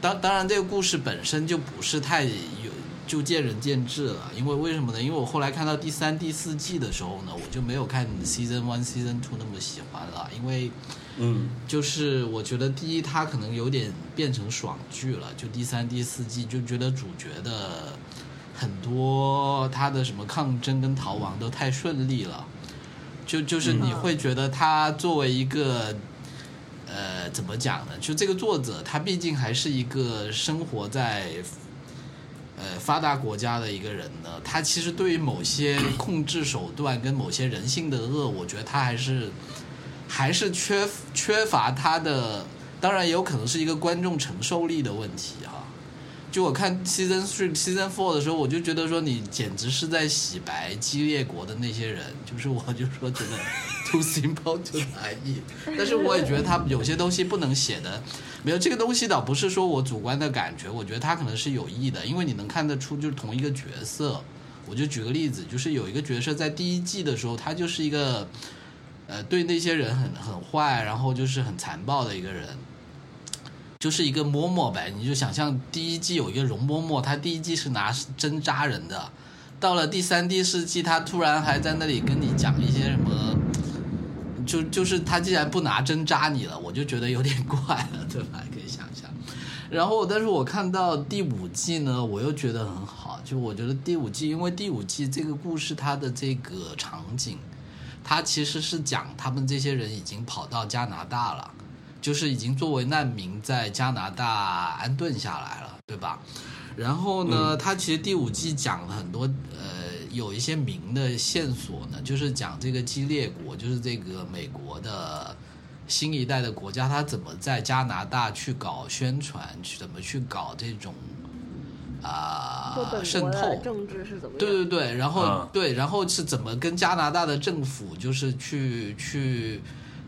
当当然，这个故事本身就不是太有，就见仁见智了。因为为什么呢？因为我后来看到第三、第四季的时候呢，我就没有看 season one、season two 那么喜欢了，因为嗯就是我觉得第一，它可能有点变成爽剧了，就第三、第四季就觉得主角的很多他的什么抗争跟逃亡都太顺利了，就就是你会觉得他作为一个。呃，怎么讲呢？就这个作者，他毕竟还是一个生活在呃发达国家的一个人呢。他其实对于某些控制手段跟某些人性的恶，我觉得他还是还是缺缺乏他的，当然也有可能是一个观众承受力的问题哈。就我看 season three、season four 的时候，我就觉得说你简直是在洗白激烈国的那些人，就是我就说觉得 too simple too naive。但是我也觉得他有些东西不能写的，没有这个东西倒不是说我主观的感觉，我觉得他可能是有意的，因为你能看得出就是同一个角色。我就举个例子，就是有一个角色在第一季的时候，他就是一个呃对那些人很很坏，然后就是很残暴的一个人。就是一个嬷嬷呗，你就想象第一季有一个容嬷嬷，她第一季是拿针扎人的，到了第三、第四季，她突然还在那里跟你讲一些什么，就就是她既然不拿针扎你了，我就觉得有点怪了，对吧？可以想象。然后，但是我看到第五季呢，我又觉得很好，就我觉得第五季，因为第五季这个故事它的这个场景，它其实是讲他们这些人已经跑到加拿大了。就是已经作为难民在加拿大安顿下来了，对吧？然后呢，他其实第五季讲了很多，呃，有一些明的线索呢，就是讲这个激烈国，就是这个美国的新一代的国家，他怎么在加拿大去搞宣传，去怎么去搞这种啊渗透政治是怎么？对对对，然后对，然后是怎么跟加拿大的政府就是去去。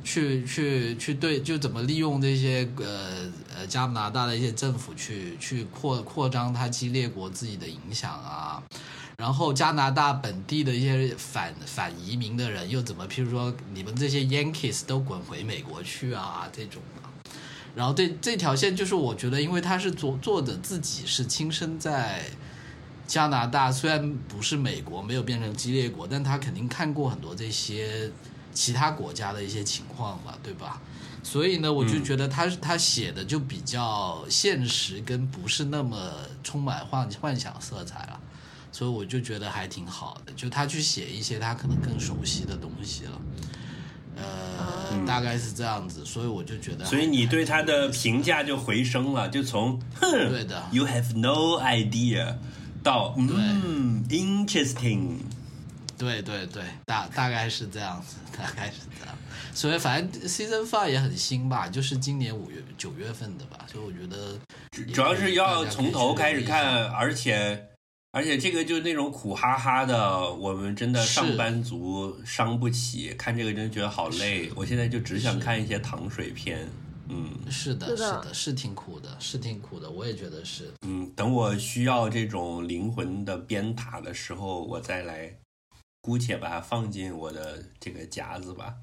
去去去对，就怎么利用这些呃呃加拿大的一些政府去去扩扩张他激烈国自己的影响啊，然后加拿大本地的一些反反移民的人又怎么，譬如说你们这些 Yankees 都滚回美国去啊这种的，然后这这条线就是我觉得，因为他是作作者自己是亲身在加拿大，虽然不是美国没有变成激烈国，但他肯定看过很多这些。其他国家的一些情况吧，对吧？所以呢，我就觉得他他写的就比较现实，跟不是那么充满幻幻想色彩了，所以我就觉得还挺好的。就他去写一些他可能更熟悉的东西了，呃，大概是这样子，所以我就觉得，所以你对他的评价就回升了，就从哼，对的，You have no idea，到嗯，interesting。对对对，大大概是这样子，大概是这样。所以反正 season five 也很新吧，就是今年五月九月份的吧。所以我觉得主要是要从头开始看，而且而且这个就是那种苦哈哈的，我们真的上班族伤不起。看这个真的觉得好累，我现在就只想看一些糖水片。嗯，是的，是的，是挺苦的，是挺苦的，我也觉得是。嗯，等我需要这种灵魂的鞭挞的时候，我再来。姑且把它放进我的这个夹子吧。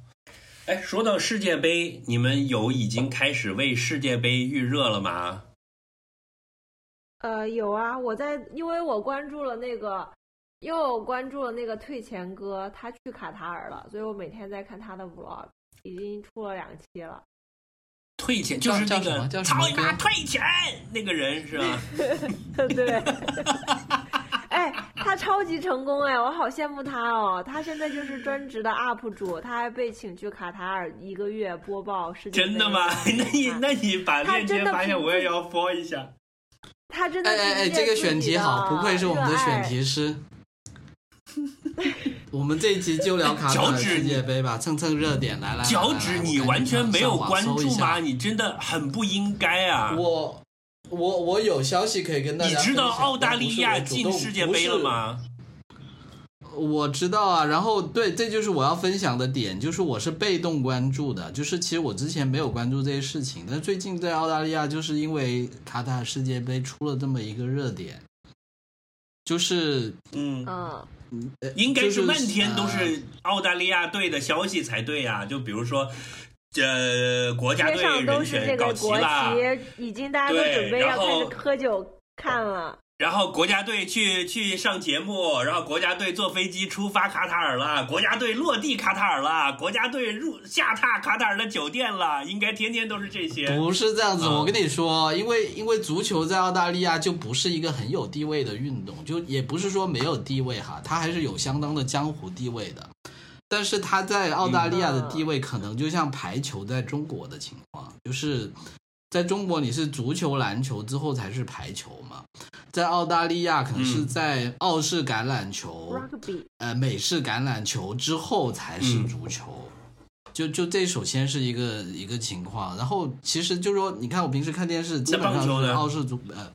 哎，说到世界杯，你们有已经开始为世界杯预热了吗？呃，有啊，我在，因为我关注了那个，因为我关注了那个退钱哥，他去卡塔尔了，所以我每天在看他的 vlog，已经出了两期了。退钱就是那个操你妈退钱那个人是吧？对。哎，他超级成功哎，我好羡慕他哦！他现在就是专职的 UP 主，他还被请去卡塔尔一个月播报世界。真的吗？那你那你把链接发现，我也要 follow 一下。他真的哎哎哎，这个选题好，不愧是我们的选题师。我们这一期就聊卡塔尔世界杯吧，蹭蹭热点来来。脚趾，你完全没有关注吗？你真的很不应该啊！我。我我有消息可以跟大家。你知道澳大利亚进世界杯了吗？我知道啊，然后对，这就是我要分享的点，就是我是被动关注的，就是其实我之前没有关注这些事情，但最近在澳大利亚，就是因为卡塔尔世界杯出了这么一个热点，就是嗯嗯，应该是漫天都是澳大利亚队的消息才对呀，就比如说。这国家队人选搞齐了，已经大家都准备要开始喝酒看了。然后国家队去去上节目，然后国家队坐飞机出发卡塔尔了，国家队落地卡塔尔了，国家队入下榻卡塔尔的酒店了，应该天天都是这些。不是这样子，我跟你说，因为因为足球在澳大利亚就不是一个很有地位的运动，就也不是说没有地位哈，它还是有相当的江湖地位的。但是他在澳大利亚的地位可能就像排球在中国的情况，就是在中国你是足球、篮球之后才是排球嘛，在澳大利亚可能是在澳式橄榄球、呃美式橄榄球之后才是足球。就就这首先是一个一个情况，然后其实就是说，你看我平时看电视，基本上是澳式足呃，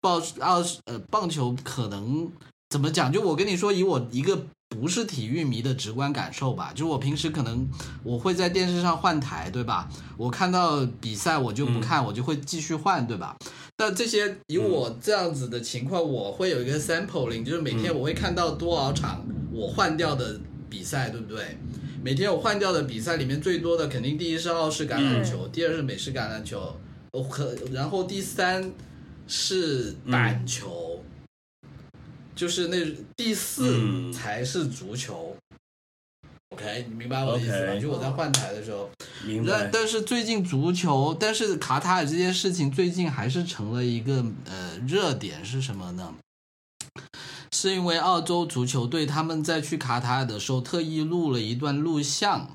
棒澳呃棒球可能怎么讲？就我跟你说，以我一个不是体育迷的直观感受吧，就是我平时可能我会在电视上换台，对吧？我看到比赛我就不看，我就会继续换，对吧？但这些以我这样子的情况，我会有一个 sampling，就是每天我会看到多少场我换掉的比赛，对不对？每天我换掉的比赛里面最多的肯定第一是澳式橄榄球，第二是美式橄榄球，我可然后第三是板球，就是那第四嗯才是足球。OK，你明白我的意思吧 OK 就我在换台的时候，明白。但但是最近足球，但是卡塔尔这件事情最近还是成了一个呃热点是什么呢？是因为澳洲足球队他们在去卡塔尔的时候特意录了一段录像，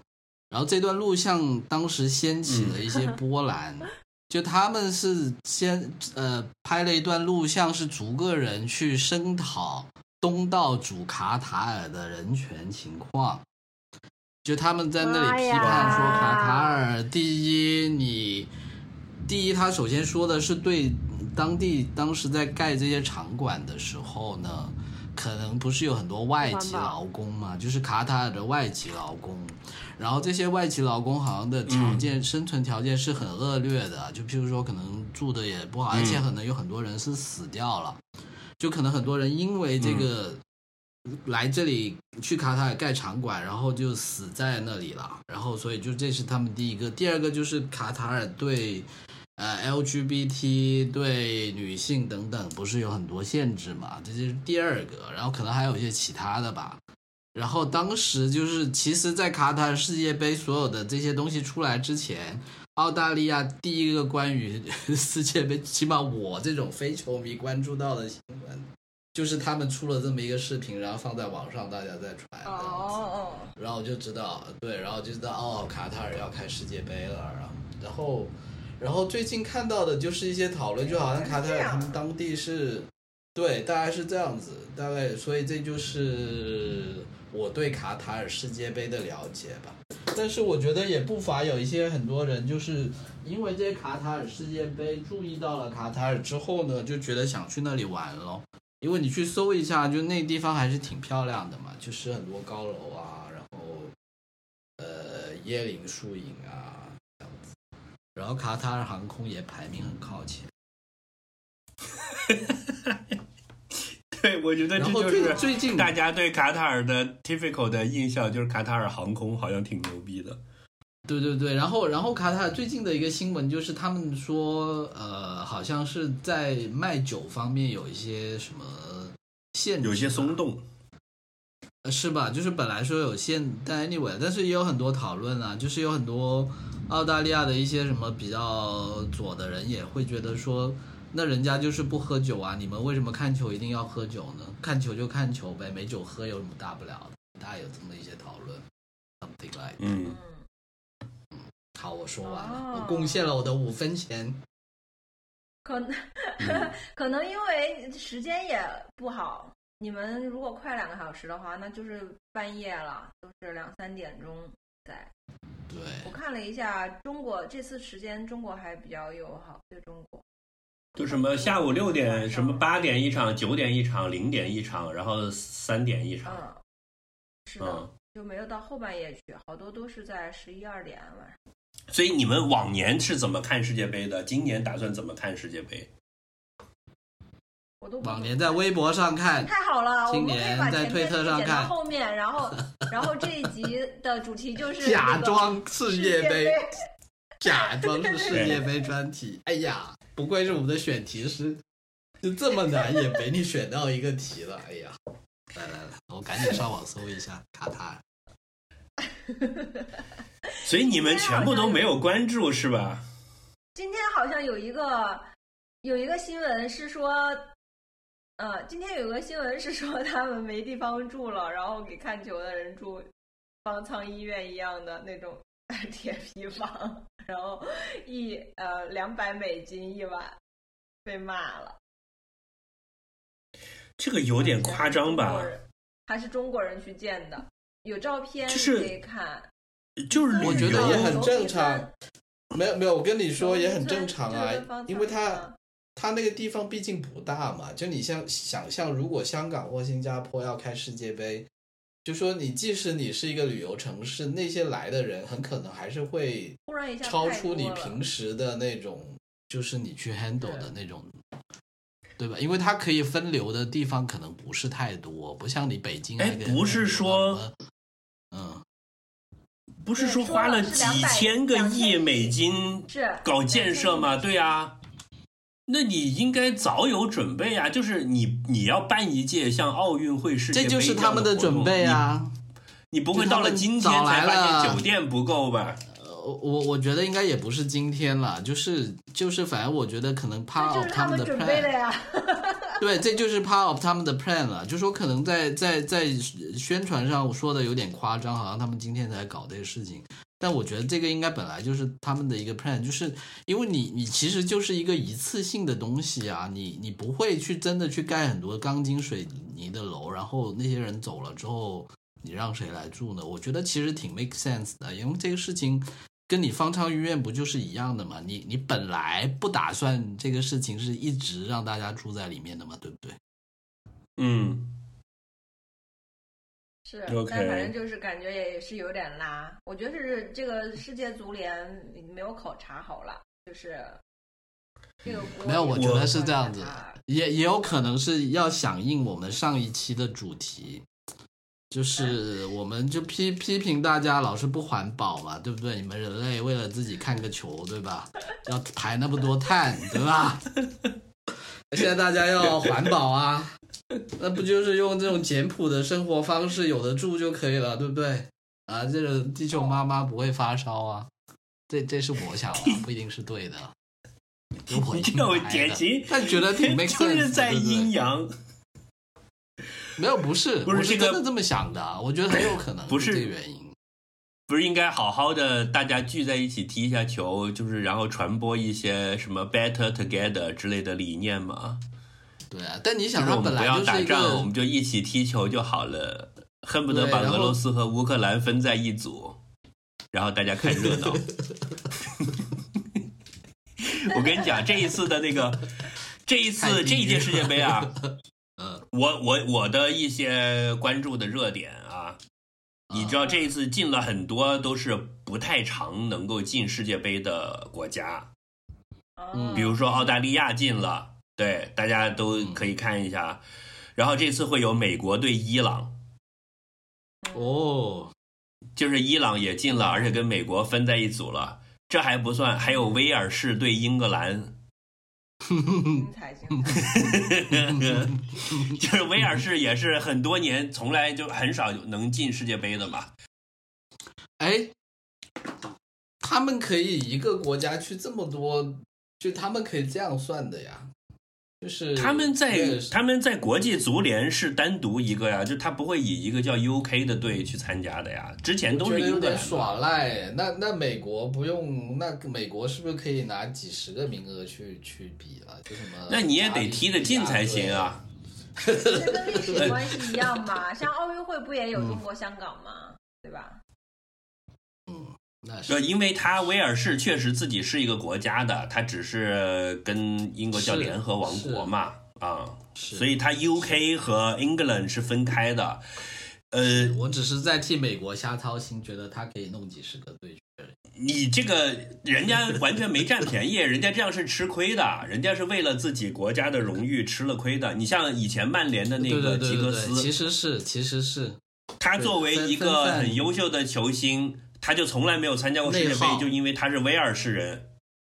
然后这段录像当时掀起了一些 波澜。就他们是先呃拍了一段录像，是逐个人去声讨东道主卡塔尔的人权情况。就他们在那里批判说，卡塔尔第一，你第一，他首先说的是对当地当时在盖这些场馆的时候呢，可能不是有很多外籍劳工嘛，就是卡塔尔的外籍劳工，然后这些外籍劳工好像的条件、生存条件是很恶劣的，就譬如说可能住的也不好，而且可能有很多人是死掉了，就可能很多人因为这个。来这里去卡塔尔盖场馆，然后就死在那里了。然后，所以就这是他们第一个。第二个就是卡塔尔对呃 LGBT 对女性等等不是有很多限制嘛？这就是第二个。然后可能还有一些其他的吧。然后当时就是，其实，在卡塔尔世界杯所有的这些东西出来之前，澳大利亚第一个关于 世界杯，起码我这种非球迷关注到的新闻。就是他们出了这么一个视频，然后放在网上，大家在传，哦哦然后我就知道，对，然后就知道哦，卡塔尔要开世界杯了，然后，然后，然后最近看到的就是一些讨论，就好像卡塔尔他们当地是，对，大概是这样子，大概，所以这就是我对卡塔尔世界杯的了解吧。但是我觉得也不乏有一些很多人，就是因为这些卡塔尔世界杯注意到了卡塔尔之后呢，就觉得想去那里玩咯。因为你去搜一下，就那地方还是挺漂亮的嘛，就是很多高楼啊，然后呃椰林树影啊。然后卡塔尔航空也排名很靠前。对，我觉得这就是最近大家对卡塔尔的 typical 的印象，就是卡塔尔航空好像挺牛逼的。对对对，然后然后卡塔尔最近的一个新闻就是他们说，呃，好像是在卖酒方面有一些什么限制，有些松。动。呃是吧？就是本来说有限，但 anyway，但是也有很多讨论啊，就是有很多澳大利亚的一些什么比较左的人也会觉得说，那人家就是不喝酒啊，你们为什么看球一定要喝酒呢？看球就看球呗，没酒喝有什么大不了的？大家有这么一些讨论，something like。嗯，嗯，好，我说完了，哦我贡献了我的五分钱。可能嗯 可能因为时间也不好。你们如果快两个小时的话，那就是半夜了，都是两三点钟在。对，我看了一下，中国这次时间中国还比较友好，对中国。就什么下午六点，什么八点一场，九点一场，零点一场，然后三点一场。嗯，是的，嗯，就没有到后半夜去，好多都是在十一二点晚上。所以你们往年是怎么看世界杯的？今年打算怎么看世界杯？我都往年在微博上看，太好了，今年在推特上看后面，然后 然后这一集的主题就是假装世界杯杯，假装是世界杯专题。哎呀，不愧是我们的选题师，就这么难也被你选到一个题了。哎呀，来来来，我赶紧上网搜一下卡塔尔。所以你们全部都没有关注是吧？今天好像有一个有一个新闻是说，呃，今天有个新闻是说他们没地方住了，然后给看球的人住方舱医院一样的那种 铁皮房，然后一呃两百美金一晚，被骂了。这个有点夸张吧？还是中国人去建的，有照片就是可以看。就是我觉得也很正常。没有没有，我跟你说也很正常啊因为它法它那个地方毕竟不大嘛，就你像想象，如果香港或新加坡要开世界杯，就说你即使你是一个旅游城市，那些来的人很可能还是会忽然一下超出你平时的那种，就是你去 handle 的那种，对吧？因为它可以分流的地方可能不是太多，不像你北京哎那个不是说，嗯，不是说花了几千个亿美金是搞建设吗？对啊，那你应该早有准备啊！就是你你要办一届像奥运会、世界杯这就是他们的准备啊。你！你不会到了今天才发了现酒店不够吧？我我我觉得应该也不是今天了，就是就是，反正我觉得可能 part of 是他们的准备的 plan，呀。对，这就是 part of 他们的 plan 了。就说可能在在在宣传上说的有点夸张，好像他们今天才搞这个事情。但我觉得这个应该本来就是他们的一个 plan，就是因为你你其实就是一个一次性的东西啊，你你不会去真的去盖很多钢筋水泥的楼，然后那些人走了之后，你让谁来住呢？我觉得其实挺 make sense 的，因为这个事情跟你方舱医院不就是一样的嘛？你你本来不打算这个事情是一直让大家住在里面的嘛，对不对？嗯，是但反正就是感觉也是有点拉。我觉得是这个世界足联没有考察好了，就是这个锅没有，我觉得是这样子也也有可能是要响应我们上一期的主题，就是我们就批批评大家老是不环保嘛，对不对？你们人类为了自己看个球，对吧？要排那么多碳，对吧？现在大家要环保啊，那不就是用这种简朴的生活方式有的住就可以了，对不对？啊，这个地球妈妈不会发烧啊，这这是我想的，不一定是对的。就我 这种硬排的典型但觉得挺 make 就是在阴阳。没有，不是，我不是这个真的这么想的，我觉得很有可能不是这个原因。不是应该好好的大家聚在一起踢一下球，就是然后传播一些什么 better together 之类的理念吗？对啊，但你想，它本是我们不要来就是一打仗，我们就一起踢球就好了，恨不得把俄罗斯和乌克兰分在一组，然后大家看热闹。我跟你讲，这一次的那个，这一次这一届世界杯啊，嗯，我我我的一些关注的热点啊，你知道这一次进了很多都是不太常能够进世界杯的国家，嗯比如说。澳大利亚进了，对，大家都可以看一下。然后这次会有美国对伊朗，哦，就是伊朗也进了，而且跟美国分在一组了。这还不算，还有威尔士对英格兰，精彩精彩。就是威尔士也是很多年从来就很少能进世界杯的嘛。哎，他们可以一个国家去这么多，就他们可以这样算的呀，就是他们在他们在国际足联是单独一个呀，就他不会以一个叫 UK 的队去参加的呀，之前都是英格兰。耍赖。那那美国不用，那美国是不是可以拿几十个名额去去比了？就什么？那你也得踢得进才行啊！这跟历史 关系一样嘛，像奥运会不也有中国香港吗？对吧？那是呃，因为他威尔士确实自己是一个国家的，他只是跟英国叫联合王国嘛，啊，所以他 UK 和 England 是分开的。呃，我只是在替美国瞎操心，觉得他可以弄几十个队去。你这个人家完全没占便宜，人家这样是吃亏的，人家是为了自己国家的荣誉吃了亏的。你像以前曼联的那个对对对对，吉格斯，其实是其实是他作为一个很优秀的球星，他就从来没有参加过世界杯，就因为他是威尔士人。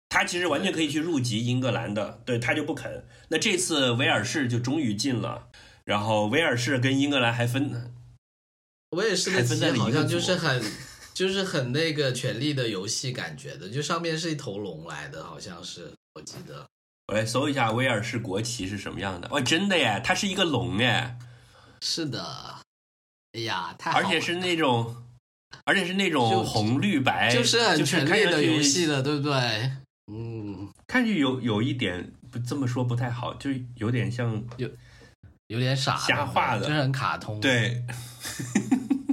他其实完全可以去入籍英格兰的，对他就不肯。那这次威尔士就终于进了，然后威尔士跟英格兰还分，威尔士的还分在好像就是很就是很那个权力的游戏感觉的，就上面是一头龙来的，好像是我记得。我来搜一下威尔士国旗是什么样的。哦，真的耶，它是一个龙耶，是的，哎呀，太好而且是那种，而且是那就种红绿白，就是很权力的游戏的，对不对？嗯，看上去有有一点不这么说不太好，就有点像有有点傻，瞎画的就是很卡通。，对。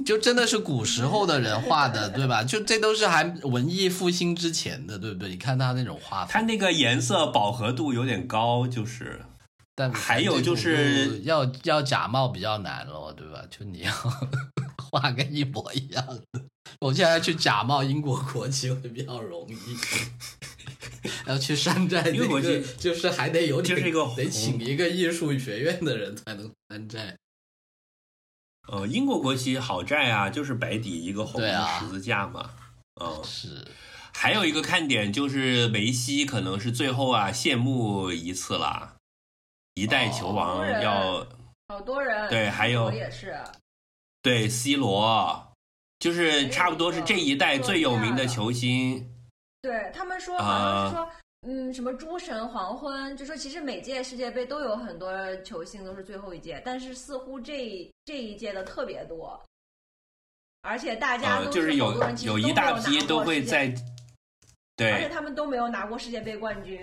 就真的是古时候的人画的，对吧？就这都是还文艺复兴之前的，对不对？你看他那种画法，它那个颜色饱和度有点高，就是但还有就是要要假冒比较难咯，对吧？就你要画跟一模一样的，我现在去假冒英国国旗会比较容易。要去山寨英国那个国旗就是还得有点就是一个得请一个艺术学院的人才能山寨。呃，英国国旗好寨啊，就是白底一个红十字架嘛。嗯，是，还有一个看点就是梅西可能是最后啊谢幕一次了，一代球王哦要、好多人对还有我也是，对 C 罗，就是差不多是这一代最有名的球星。对他们说好像是说。嗯，什么诸神黄昏，就说其实每届世界杯都有很多球星都是最后一届，但是似乎这这一届的特别多，而且大家呃，都就是有有一大批都会在，对而且，他们都没有拿过世界杯冠军，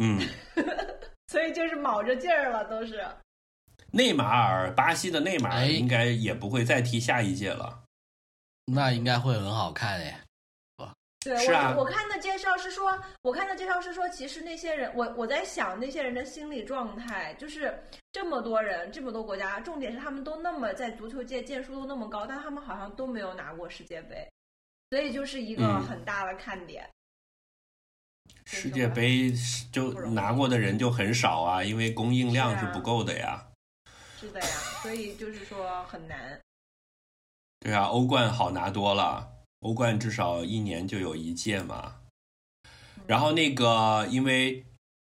嗯，所以就是卯着劲儿了，都是。内马尔，巴西的内马尔哎应该也不会再踢下一届了。那应该会很好看哎。对是啊我，我看的介绍是说，我看的介绍是说，其实那些人，我我在想那些人的心理状态，就是这么多人，这么多国家，重点是他们都那么在足球界建树都那么高，但他们好像都没有拿过世界杯，所以就是一个嗯很大的看点。世界杯就拿过的人就很少啊，因为供应量是不够的呀。是的呀，所以就是说很难。对啊，欧冠好拿多了，欧冠至少一年就有一届嘛。然后那个，因为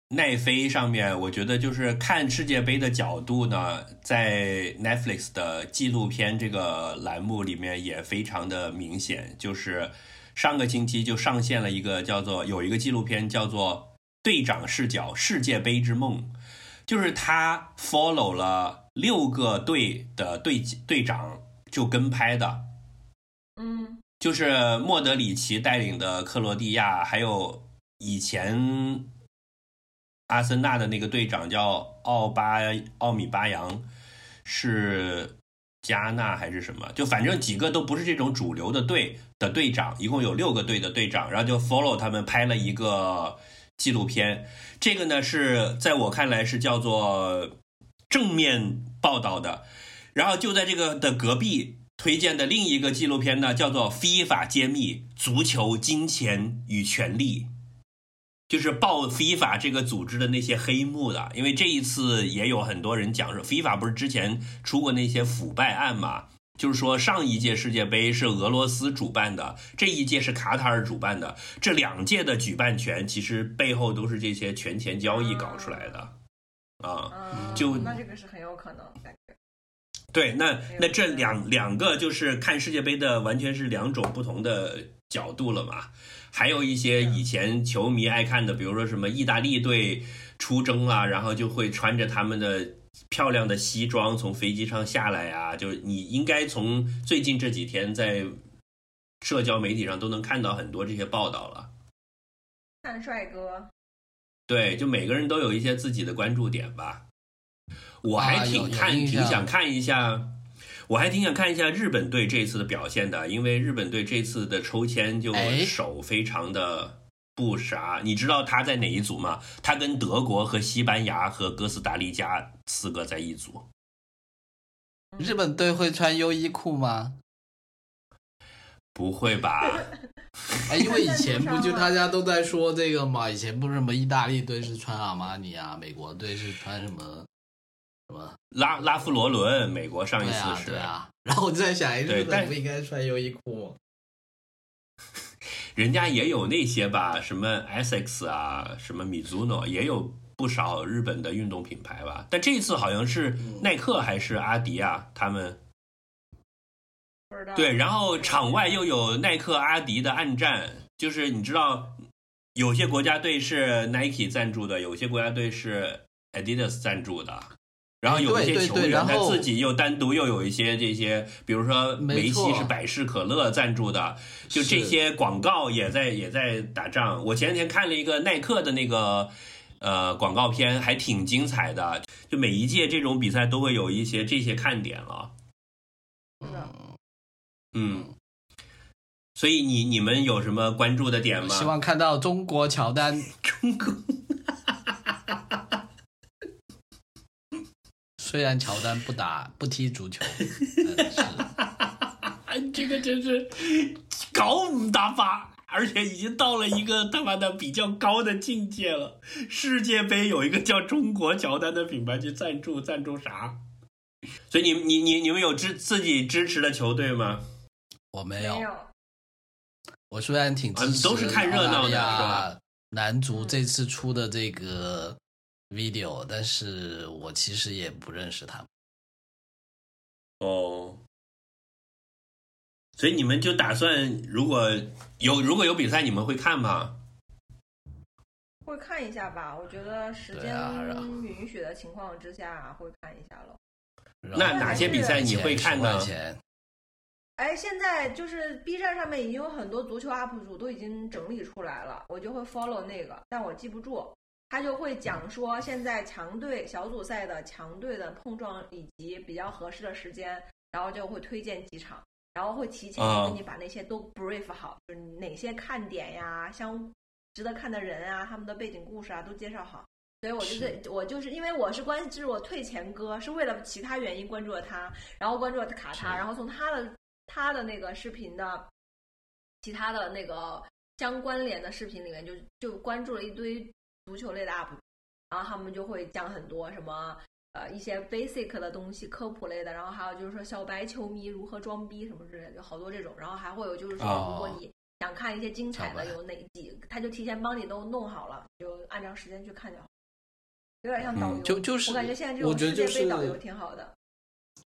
奈飞上面，我觉得就是看世界杯的角度呢，在 Netflix 的纪录片这个栏目里面也非常的明显。就是上个星期就上线了一个叫做有一个纪录片叫做《队长视角：世界杯之梦》，就是他 follow 了六个队的队队长就跟拍的，嗯就是莫德里奇带领的克罗地亚，还有以前阿森纳的那个队长叫奥巴奥米巴扬，是加纳还是什么？就反正几个都不是这种主流的队的队长，一共有六个队的队长，然后就 follow 他们拍了一个纪录片。这个呢是在我看来是叫做正面报道的，然后就在这个的隔壁推荐的另一个纪录片呢，叫做《非法揭秘：足球、金钱与权力》，就是报非法这个组织的那些黑幕的。因为这一次也有很多人讲说非法不是之前出过那些腐败案嘛？就是说，上一届世界杯是俄罗斯主办的，这一届是卡塔尔主办的，这两届的举办权其实背后都是这些权钱交易搞出来的啊。嗯，就那这个是很有可能。对，那那这两两个就是看世界杯的，完全是两种不同的角度了嘛。还有一些以前球迷爱看的，比如说什么意大利队出征啦，然后就会穿着他们的漂亮的西装从飞机上下来啊、就你应该从最近这几天在社交媒体上都能看到很多这些报道了。看帅哥，对，就每个人都有一些自己的关注点吧。我还挺看、挺想看一下，我还挺想看一下日本队这次的表现的，因为日本队这次的抽签就哎手非常的不啥。你知道他在哪一组吗？他跟德国和西班牙和哥斯达黎加四个在一组。日本队会穿优衣库吗？不会吧？哎，因为以前不就大家都在说这个嘛？以前不是什么意大利队是穿阿玛尼啊，美国队是穿什么什么？拉拉夫罗伦，美国上一次是。对啊。然后我就在想，日本不应该穿优衣库吗？人家也有那些吧，什么 Essex 啊，什么 Mizuno，也有不少日本的运动品牌吧。但这一次好像是耐克还是阿迪啊，他们对，然后场外又有耐克、阿迪的暗战，就是你知道，有些国家队是 Nike 赞助的，有些国家队是 Adidas 赞助的。然后有一些球员他自己又单独又有一些这些，比如说梅西是百事可乐赞助的，就这些广告也在也在打仗。我前两天看了一个耐克的那个呃广告片，还挺精彩的。就每一届这种比赛都会有一些这些看点了。是的，嗯，所以你你们有什么关注的点吗？希望看到中国乔丹。中国虽然乔丹不打不踢足球，但 是这个真是高五大发，而且已经到了一个他妈的比较高的境界了。世界杯有一个叫中国乔丹的品牌去赞助，赞助啥？所以你你你你们有支自己支持的球队吗？我没有。没有。我虽然挺支持啊都是看热闹的澳大利亚是吧男足这次出的这个 video，但是我其实也不认识他们。哦，所以你们就打算如果有如果有比赛，你们会看吗？会看一下吧，我觉得时间允许的情况之下会看一下了。那哪些比赛你会看呢10块钱哎，现在就是 B 站上面已经有很多足球 UP 主都已经整理出来了，我就会 follow 那个，但我记不住。他就会讲说现在强队小组赛的强队的碰撞以及比较合适的时间，然后就会推荐几场，然后会提前啊给你把那些都 brief 好，就是哪些看点呀、相值得看的人啊、他们的背景故事啊都介绍好。所以我就是我就是因为我是关就是我退钱哥，是为了其他原因关注了他，然后关注了卡塔，然后从他的他的那个视频的其他的那个相关联的视频里面就，就关注了一堆足球类的 UP，然后他们就会讲很多什么呃一些 basic 的东西，科普类的，然后还有就是说小白球迷如何装逼什么之类的，就好多这种，然后还会有就是说哦如果你想看一些精彩的有哪几，他就提前帮你都弄好了，就按照时间去看就好，有点像导游，嗯就就是我感觉现在这种世我觉得就是界杯导游挺好的。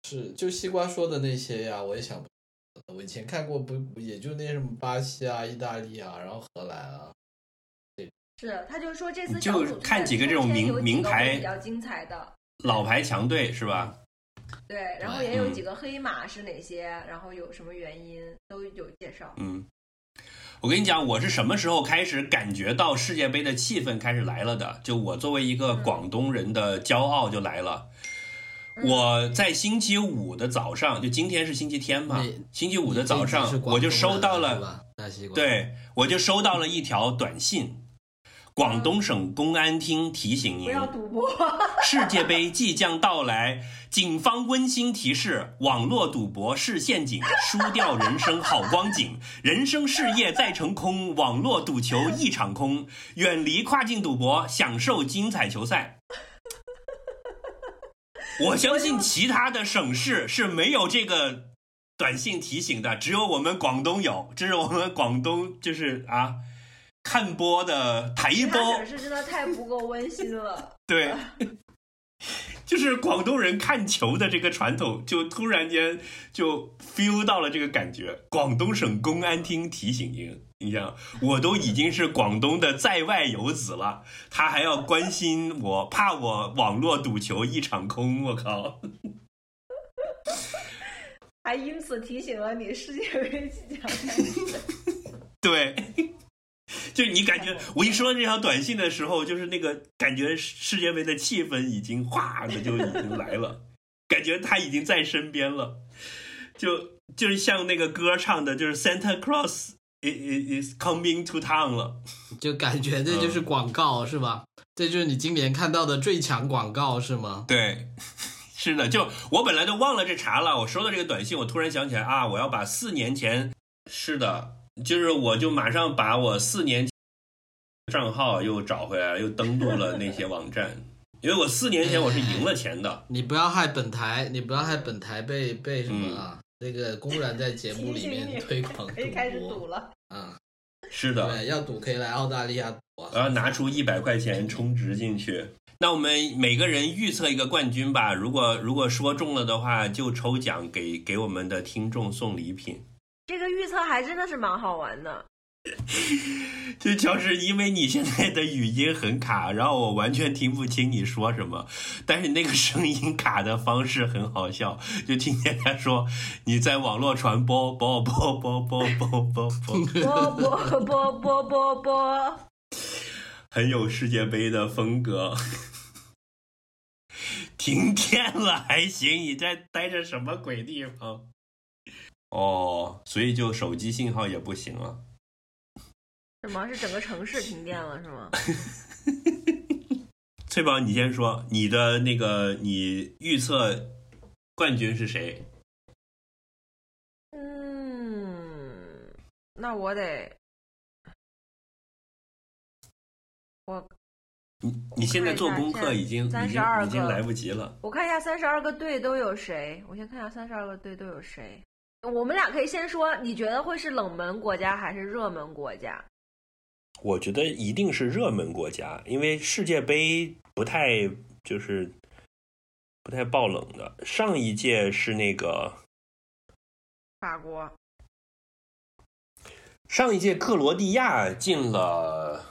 是，就西瓜说的那些呀，我也想不。我以前看过不，也就那什么巴西啊、意大利啊，然后荷兰啊，对是，他就说这次就看几个这种名名牌比较精彩的，老牌强队是吧？对，然后也有嗯几个黑马是哪些，然后有什么原因都有介绍。嗯，我跟你讲，我是什么时候开始感觉到世界杯的气氛开始来了的？就我作为一个广东人的骄傲就来了。嗯我在星期五的早上，就今天是星期天嘛，星期五的早上我就收到了，对我就收到了一条短信，广东省公安厅提醒您。不，要赌博，世界杯即将到来，警方温馨提示：网络赌博是陷阱，输掉人生好光景，人生事业再成空，网络赌球一场空，远离跨境赌博，享受精彩球赛。我相信其他的省市是没有这个短信提醒的，只有我们广东有，这是我们广东就是啊看播的台播省市真的太不够温馨了。对，就是广东人看球的这个传统，就突然间就 feel 到了这个感觉。广东省公安厅提醒您，你想，我都已经是广东的在外游子了，他还要关心我，怕我网络赌球一场空，我靠！还因此提醒了你世界杯即将开始。对。就你感觉，我一收到这条短信的时候，就是那个感觉，世界杯的气氛已经哗的就已经来了，感觉他已经在身边了，就就是像那个歌唱的，就是 Santa Claus is is coming to town 了。就感觉这就是广告、是吧？这就是你今年看到的最强广告是吗？对，是的，就我本来都忘了这茬了，我收到这个短信，我突然想起来啊，我要把四年前，是的，就是我就马上把我四年前账号又找回来，又登录了那些网站，因为我四年前我是赢了钱的。你不要害本台，你不要害本台被被什么啊？这个公然在节目里面 推广可以开始赌了。啊！是的，对，要赌可以来澳大利亚赌啊。我要拿出一百块钱充值进去。那我们每个人预测一个冠军吧，如果如果说中了的话，就抽奖给给我们的听众送礼品。这个预测还真的是蛮好玩的。就乔治，因为你现在的语音很卡，然后我完全听不清你说什么，但是那个声音卡的方式很好笑，就听见他说你在网络传播，播播播播播播播，波波波波波波，很有世界杯的风格。停电了还行，你在待着什么鬼地方？哦，所以就手机信号也不行了。什么是整个城市停电了是吗？翠宝，你先说你的那个，你预测冠军是谁？嗯，那我得，我你你现在做功课已经已经32已经来不及了。我看一下三十二个队都有谁。我先看一下三十二个队都有谁。我们俩可以先说，你觉得会是冷门国家还是热门国家？我觉得一定是热门国家，因为世界杯不太就是不太爆冷的。上一届是那个法国。上一届克罗地亚进了，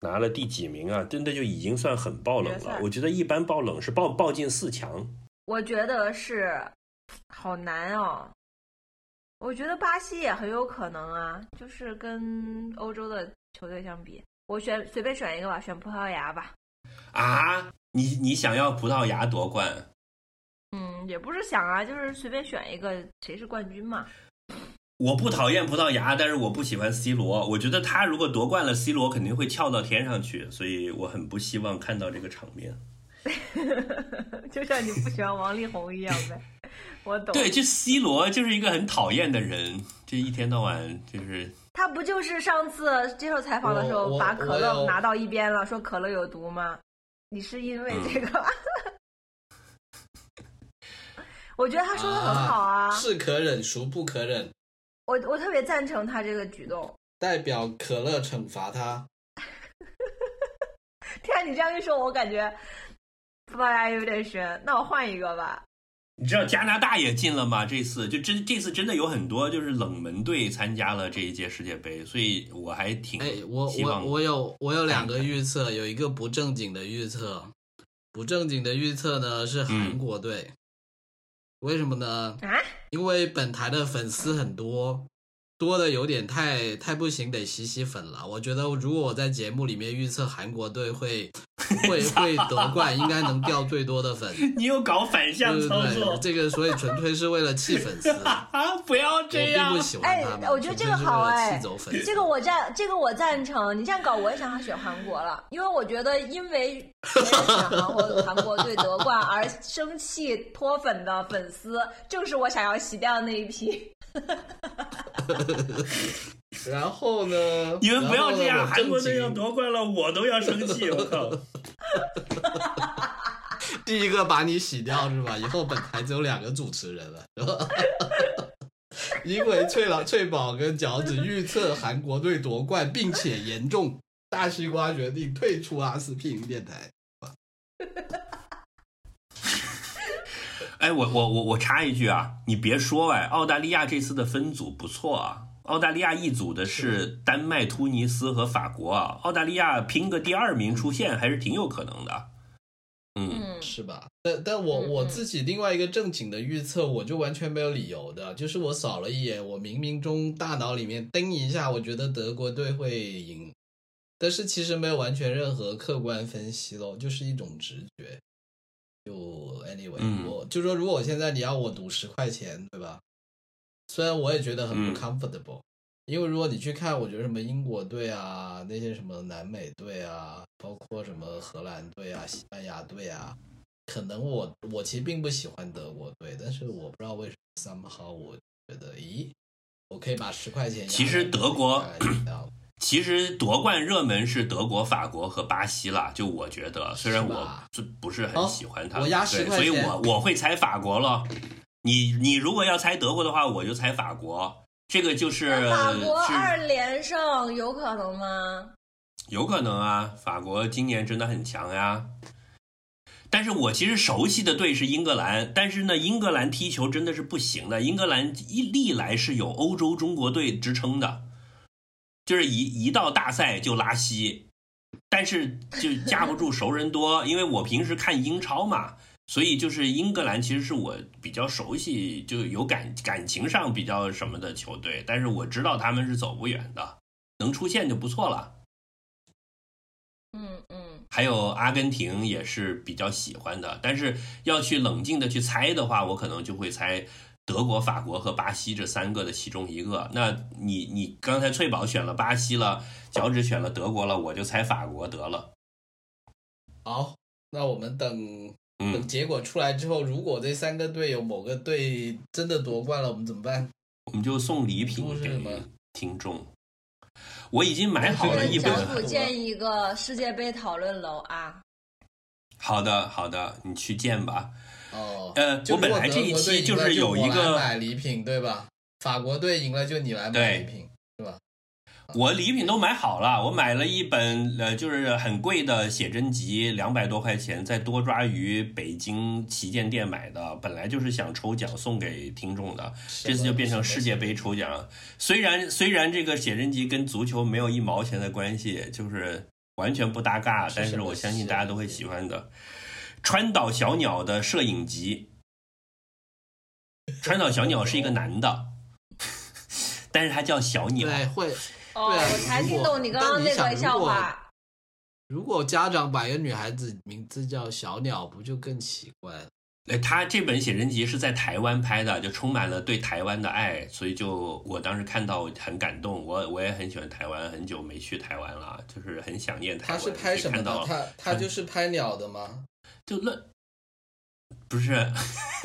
拿了第几名啊？真的就已经算很爆冷了。我觉得一般爆冷是爆爆进四强。我觉得是，好难哦。我觉得巴西也很有可能啊，就是跟欧洲的球队相比，我选随便选一个吧，选葡萄牙吧。啊，你你想要葡萄牙夺冠？嗯，也不是想啊，就是随便选一个，谁是冠军嘛。我不讨厌葡萄牙，但是我不喜欢 C 罗。我觉得他如果夺冠了，C 罗肯定会跳到天上去，所以我很不希望看到这个场面。就像你不喜欢王力宏一样呗，我懂。对，就 C 罗就是一个很讨厌的人，就一天到晚就是他不就是上次接受采访的时候把可乐拿到一边了，说可乐有毒吗？你是因为这个？我觉得他说的很好啊，是可忍孰不可忍，我我特别赞成他这个举动。代表可乐惩罚他。天啊，你这样一说，我感觉葡萄牙有点悬。那我换一个吧。你知道加拿大也进了吗？这次就真这次真的有很多就是冷门队参加了这一届世界杯，所以我还挺哎，我我我有我有两个预测，有一个不正经的预测，不正经的预测呢是韩国队，为什么呢？啊？因为本台的粉丝很多，多的有点太太不行，得洗洗粉了。我觉得如果我在节目里面预测韩国队会 会会夺冠，应该能掉最多的粉。你又搞反向对对对，操作，这个所以纯粹是为了气粉丝。啊！不要这样我并不，喜欢他们，哎我觉得这个好哎气走粉丝。这个我赞，这个我赞成。你这样搞，我也想要选韩国了，因为我觉得因为别人选韩国韩国队夺冠而生气脱粉的粉丝，正是我想要洗掉的那一批。然后呢？你们不要这样，韩国队要夺冠了，我都要生气，我靠！第一个把你洗掉是吧？以后本台只有两个主持人了，是吧？因为翠老、翠宝跟饺子预测韩国队夺冠，并且严重，大西瓜决定退出阿司匹林电台。哎，我我我我插一句啊，你别说哎，澳大利亚这次的分组不错啊。澳大利亚一组的是丹麦、突尼斯和法国啊，澳大利亚拼个第二名出线还是挺有可能的。嗯，嗯是吧？但但我我自己另外一个正经的预测，我就完全没有理由的，就是我扫了一眼，我冥冥中大脑里面叮一下，我觉得德国队会赢，但是其实没有完全任何客观分析咯，就是一种直觉。就 anyway，、嗯。我就说如果我现在你要我赌十块钱，对吧？虽然我也觉得很嗯。不 comfortable，、因为如果你去看，我觉得什么英国队啊，那些什么南美队啊，包括什么荷兰队啊、西班牙队啊，可能我我其实并不喜欢德国队，但是我不知道为什么 somehow 我觉得，咦，我可以把十块钱其实德国其实夺冠热门是德国、法国和巴西啦。就我觉得，虽然我是吧就不是很喜欢他对，压十块所以我我会猜法国了。你你如果要猜德国的话，我就猜法国。这个就是法国二连胜有可能吗？有可能啊，法国今年真的很强呀。但是我其实熟悉的队是英格兰，但是呢，英格兰踢球真的是不行的。英格兰一历来是有欧洲中国队之称的，就是一一到大赛就拉稀，但是就架不住熟人多。因为我平时看英超嘛，所以就是英格兰其实是我比较熟悉，就有感感情上比较什么的球队，但是我知道他们是走不远的，能出线就不错了。嗯嗯，还有阿根廷也是比较喜欢的，但是要去冷静的去猜的话，我可能就会猜德国、法国和巴西这三个的其中一个。那你你刚才翠宝选了巴西了，脚趾选了德国了，我就猜法国得了。好，那我们等等嗯，结果出来之后，如果这三个队有某个队真的夺冠了，我们怎么办？我们就送礼品给听众。我已经买好了一小本。组建一个世界杯讨论楼啊！好的，好的，你去建吧。哦，呃，我本来这一期就是有一个，买礼品，对吧？法国队赢了就你来买对礼品，是吧？我礼品都买好了，我买了一本呃，就是很贵的写真集，两百多块钱，在多抓鱼北京旗舰店买的，本来就是想抽奖送给听众的，这次就变成世界杯抽奖。虽然虽然这个写真集跟足球没有一毛钱的关系，就是完全不搭嘎，但是我相信大家都会喜欢的。川岛小鸟的摄影集，川岛小鸟是一个男的，但是他叫小鸟。对，会。哦，对啊我才听懂你刚刚那个笑话。如果家长把一个女孩子名字叫小鸟，不就更奇怪了？呃，他这本写真集是在台湾拍的，就充满了对台湾的爱，所以就我当时看到很感动。我我也很喜欢台湾，很久没去台湾了，就是很想念台湾。他是拍什么的？他他就是拍鸟的吗？就乱，不是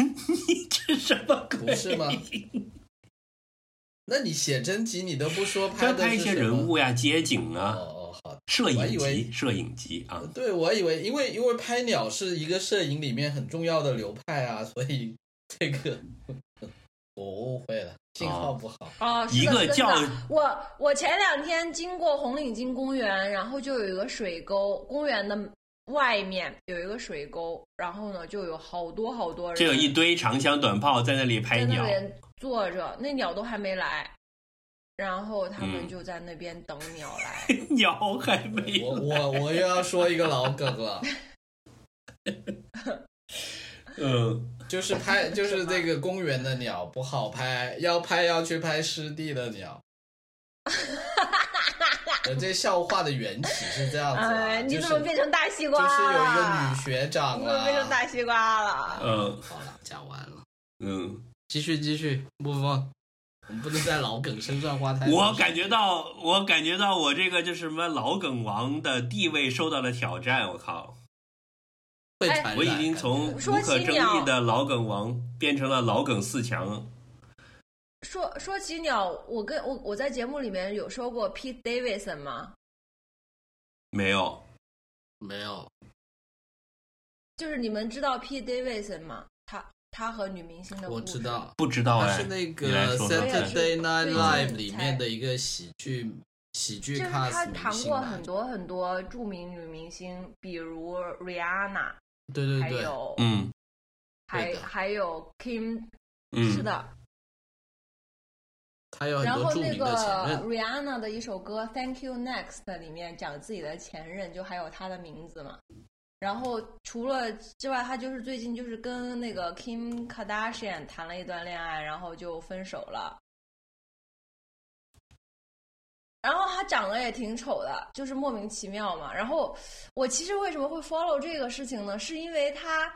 你这什么鬼？不是吗？那你写真集你都不说拍拍一些人物呀、街景哦啊、哦，好。摄影我以为集、摄影集啊。对，我以为因为因为拍鸟是一个摄影里面很重要的流派啊，所以这个我误会了，信号不好。啊，一个叫我我前两天经过红领巾公园，然后就有一个水沟，公园的外面有一个水沟，然后呢就有好多好多人，就有一堆长枪短炮在那里拍鸟，在那边坐着，那鸟都还没来，然后他们嗯就在那边等鸟来。鸟还没我我我又要说一个老梗了，嗯，就是拍就是这个公园的鸟不好拍，要拍要去拍湿地的鸟。呃，这笑话的缘起是这样子啊，哎，你就是怎么变成大西瓜了？就是有一个女学长你怎么变成。大西瓜了？嗯好了，讲完了，嗯。继续继续，move on。我们不能在老梗身上花太多我感觉到，我感觉到我这个就是什么老梗王的地位受到了挑战。我靠，我已经从无可争议的老梗王变成了老梗四强。说说起鸟，我跟我我在节目里面有说过 Pete Davidson 吗？没有，没有。就是你们知道 Pete Davidson 吗？他他和女明星的故事。我知道，不知道哎。他是那个 Saturday Night Live 里面的一个喜剧喜剧就是他谈过很多很多著名女明星，比如 Rihanna，对对对。对，有、嗯。还还有 Kim，、嗯，是的。他有很然后那多著名的前个任。Rihanna 的一首歌《Thank You Next》里面讲自己的前任，就还有他的名字嘛。然后除了之外，他就是最近就是跟那个 Kim Kardashian 谈了一段恋爱，然后就分手了。然后他长得也挺丑的，就是莫名其妙嘛。然后我其实为什么会 follow 这个事情呢？是因为他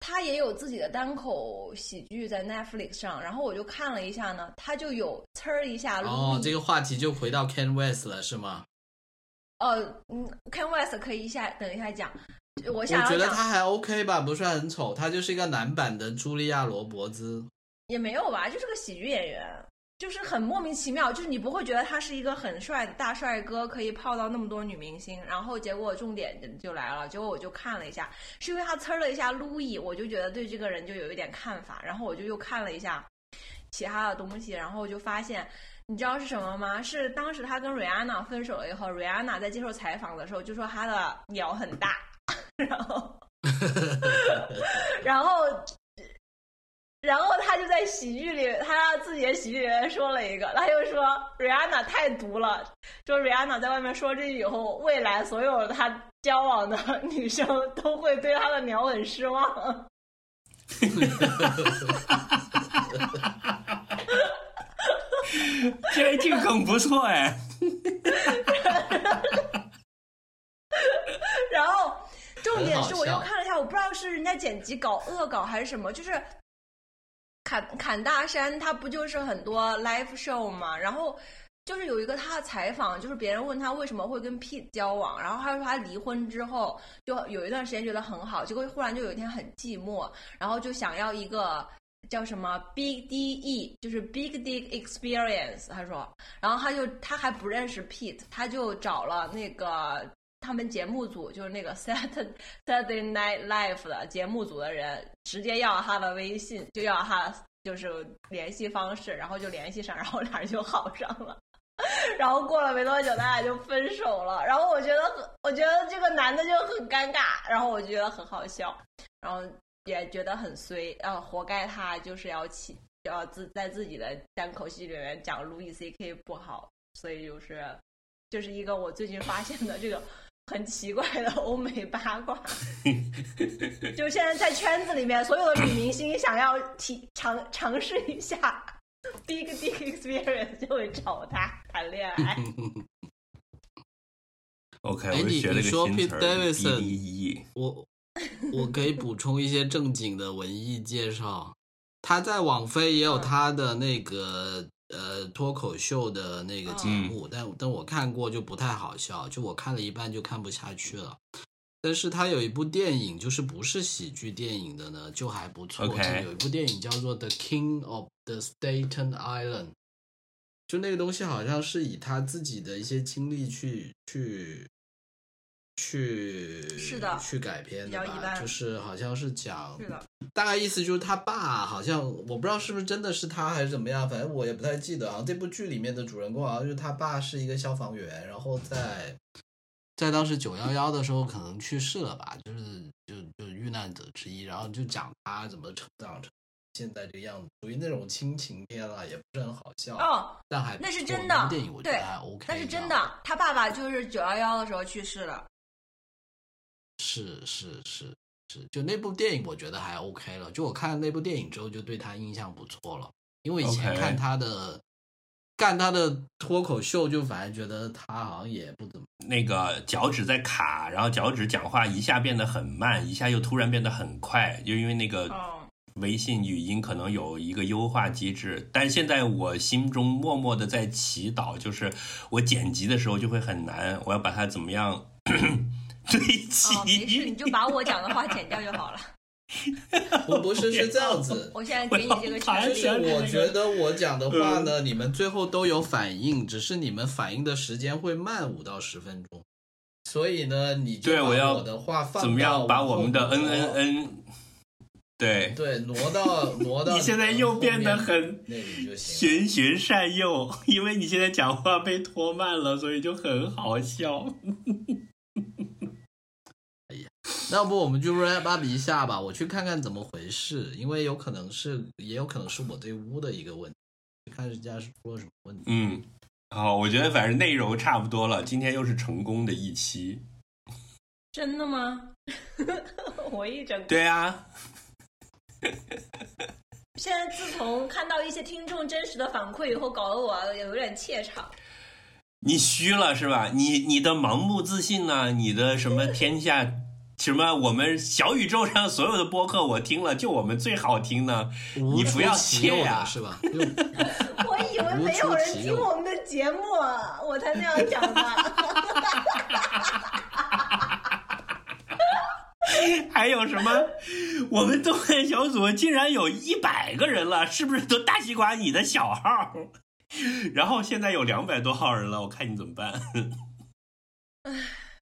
他也有自己的单口喜剧在 Netflix 上，然后我就看了一下呢，他就有呲儿一下哦这个话题就回到 Ken West 了，是吗？呃，嗯，Ken West 可以一下等一下讲。我我想要讲觉得他还 OK 吧，不算很丑，他就是一个男版的茱莉亚·罗伯兹。也没有吧，就是个喜剧演员，就是很莫名其妙，就是你不会觉得他是一个很帅的大帅哥，可以泡到那么多女明星。然后结果重点就来了，结果我就看了一下，是因为他呲了一下 Louis，我就觉得对这个人就有一点看法，然后我就又看了一下其他的东西，然后就发现。你知道是什么吗？是当时他跟瑞安娜分手了以后，瑞安娜在接受采访的时候就说他的鸟很大，然后，然后然后他就在喜剧里，他自己的喜剧里面说了一个，他又说 Rihanna 太毒了，说 Rihanna 在外面说这句以后，未来所有他交往的女生都会对他的鸟很失望。这这个梗不错哎。然后重点是我又看了一下，我不知道是人家剪辑搞恶搞还是什么，就是侃侃大山，他不就是很多 live show 嘛？然后就是有一个他的采访，就是别人问他为什么会跟 Pete 交往，然后他说他离婚之后就有一段时间觉得很好，结果忽然就有一天很寂寞，然后就想要一个叫什么 Big DE，就是 Big Dick Experience。他说，然后他就他还不认识 Pete，他就找了那个。他们节目组就是那个 Saturday Night Live 的节目组的人，直接要他的微信，就要他就是联系方式，然后就联系上，然后俩人就好上了。然后过了没多久，他俩就分手了。然后我觉得很，我觉得这个男的就很尴尬，然后我觉得很好笑，然后也觉得很衰，呃，活该他就是要起要自在自己的单口戏里面讲 Louis C K 不好，所以就是就是一个我最近发现的这个。很奇怪的欧美八卦，就现在在圈子里面，所有的女明星想要体尝尝试一下 big dick experience，就会找他谈恋爱。OK，你说 Pete Davidson，我我可以补充一些正经的文艺介绍。他在网飞也有他的那个。呃，脱口秀的那个节目，但但我看过就不太好笑，就我看了一半就看不下去了。但是他有一部电影，就是不是喜剧电影的呢，就还不错。有一部电影叫做《The King of the Staten Island》，就那个东西好像是以他自己的一些经历去去。去是的，去改编的吧，就是好像是讲，是的，大概意思就是他爸好像我不知道是不是真的是他还是怎么样，反正我也不太记得啊。这部剧里面的主人公好像就是他爸是一个消防员，然后在在当时九幺幺的时候可能去世了吧，就是就就遇难者之一，然后就讲他怎么成长成现在这个样子，属于那种亲情片了，也不是很好笑哦，但还那是真的电影，我觉得还 OK，那是真的，他爸爸就是九幺幺的时候去世了。是是是是，就那部电影我觉得还 OK 了。就我看了那部电影之后，就对他印象不错了。因为以前看他的干他的脱口秀，就反而觉得他好像也不怎么。那个脚趾在卡，然后脚趾讲话一下变得很慢，一下又突然变得很快，就因为那个微信语音可能有一个优化机制。但现在我心中默默的在祈祷，就是我剪辑的时候就会很难，我要把它怎么样？对齐，没事，你就把我讲的话剪掉就好了。我不是是这样子，我现在给你这个权利。就是我觉得我讲的话呢，你们最后都有反应，只是你们反应的时间会慢五到十分钟。所以呢，你就把我的话放怎么样？把我们的嗯嗯嗯对对，挪到挪到。你现在又变得很循循善诱，因为你现在讲话被拖慢了，所以就很好笑。要不我们就 rap up 一下吧，我去看看怎么回事，因为有可能是，也有可能是我对屋的一个问题，看人家是出了什么问题。嗯，好，我觉得反正内容差不多了，今天又是成功的一期。真的吗？我一整对啊。现在自从看到一些听众真实的反馈以后，搞得我有点怯场。你虚了是吧？你你的盲目自信呢？你的什么天下？什么？我们小宇宙上所有的播客，我听了，就我们最好听呢。你不要切呀，是吧？我以为没有人听我们的节目，我才那样讲的。还有什么？我们动漫小组竟然有一百个人了，是不是都大西瓜你的小号？然后现在有两百多号人了，我看你怎么办？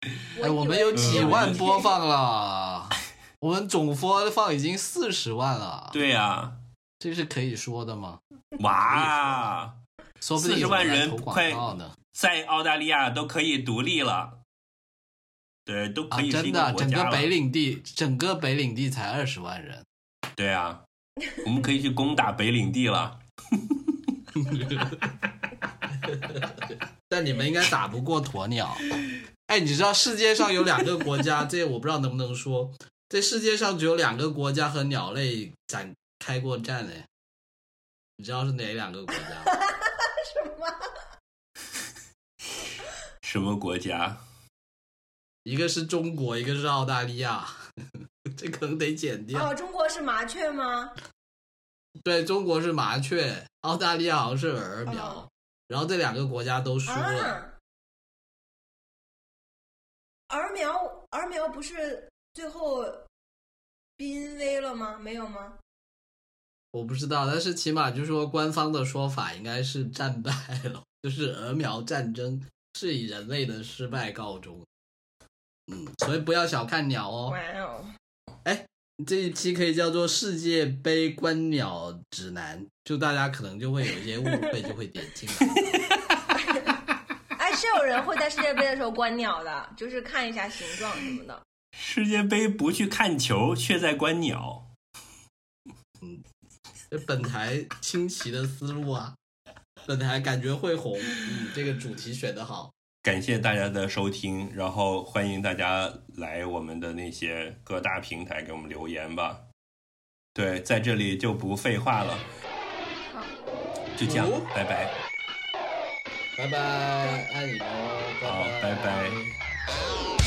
哎，我们有几万播放了，我们总播放已经四十万了。对呀，这是可以说的吗？哇，四十万人快在澳大利亚都可以独立了。对，都可以真的，整个北领地，整个北领地才二十万人。对啊，我们可以去攻打北领地了。但你们应该打不过鸵鸟。哎，你知道世界上有两个国家，这我不知道能不能说，这世界上只有两个国家和鸟类展开过战呢？你知道是哪两个国家？什么？什么国家？一个是中国，一个是澳大利亚。这可能得剪掉。哦，中国是麻雀吗？对中国是麻雀，澳大利亚好像是鸸苗，哦然后这两个国家都输了。啊，儿苗儿苗不是最后濒危了吗？没有吗？我不知道，但是起码就说官方的说法应该是战败了，就是鹅苗战争是以人类的失败告终。嗯，所以不要小看鸟哦。哇哦！这一期可以叫做世界杯观鸟指南，就大家可能就会有一些误会，就会点进来。哎，是有人会在世界杯的时候观鸟的，就是看一下形状什么的。世界杯不去看球，却在观鸟。嗯这本台清奇的思路啊，本台感觉会红。嗯，这个主题选的好。感谢大家的收听，然后欢迎大家来我们的那些各大平台给我们留言吧。对，在这里就不废话了，就这样哦，拜拜。拜拜，爱你哦，拜好拜，拜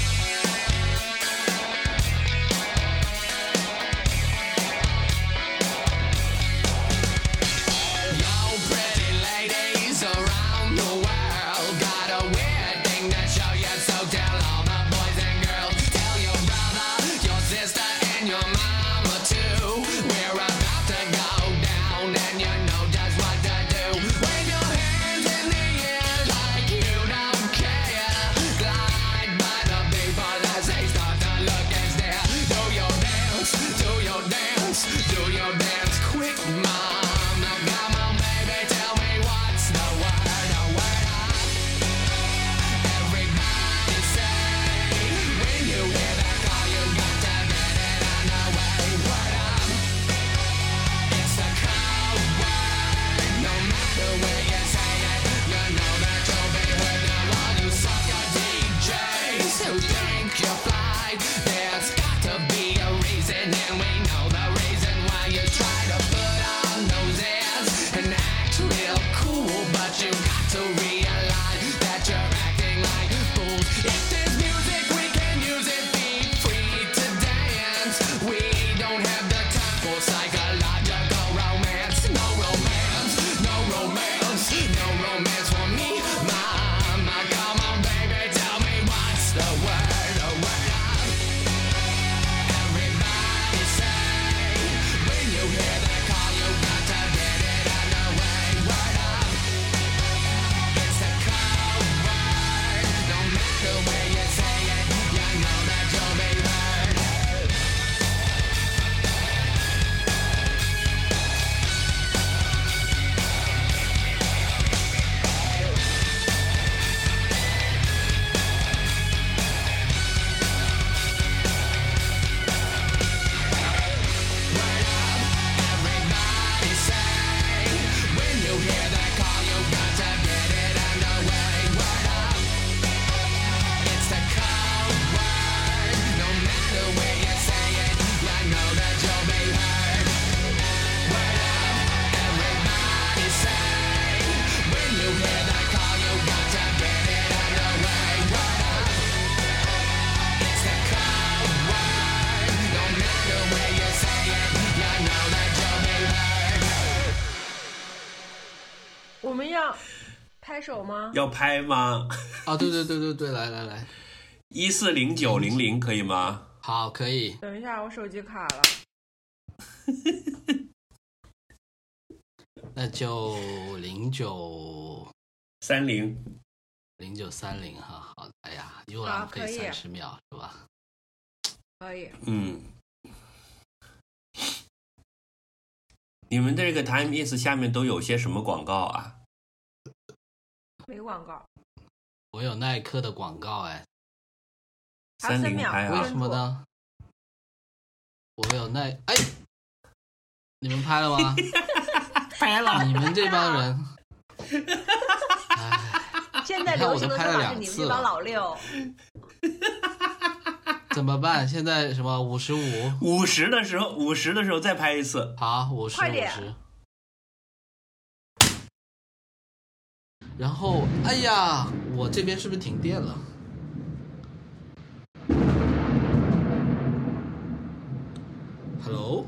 要拍吗？啊，对对对对对，来来来，一四零九零零可以吗？好，可以。等一下，我手机卡了。那就零九三零，零九三零哈，好的，哎呀，又浪费好可以三十秒是吧？可以，嗯。你们这个 Time Is 下面都有些什么广告啊？没广告。我有耐克的广告哎，三还有三秒零拍啊为什么呢？我有耐哎，你们拍了吗？拍了你们这帮人，哎，现在流行的说法是你们这帮老六，怎么办？现在什么五十五？五十的时候，五十的时候再拍一次。好，五十五快点然后，哎呀，我这边是不是停电了？Hello，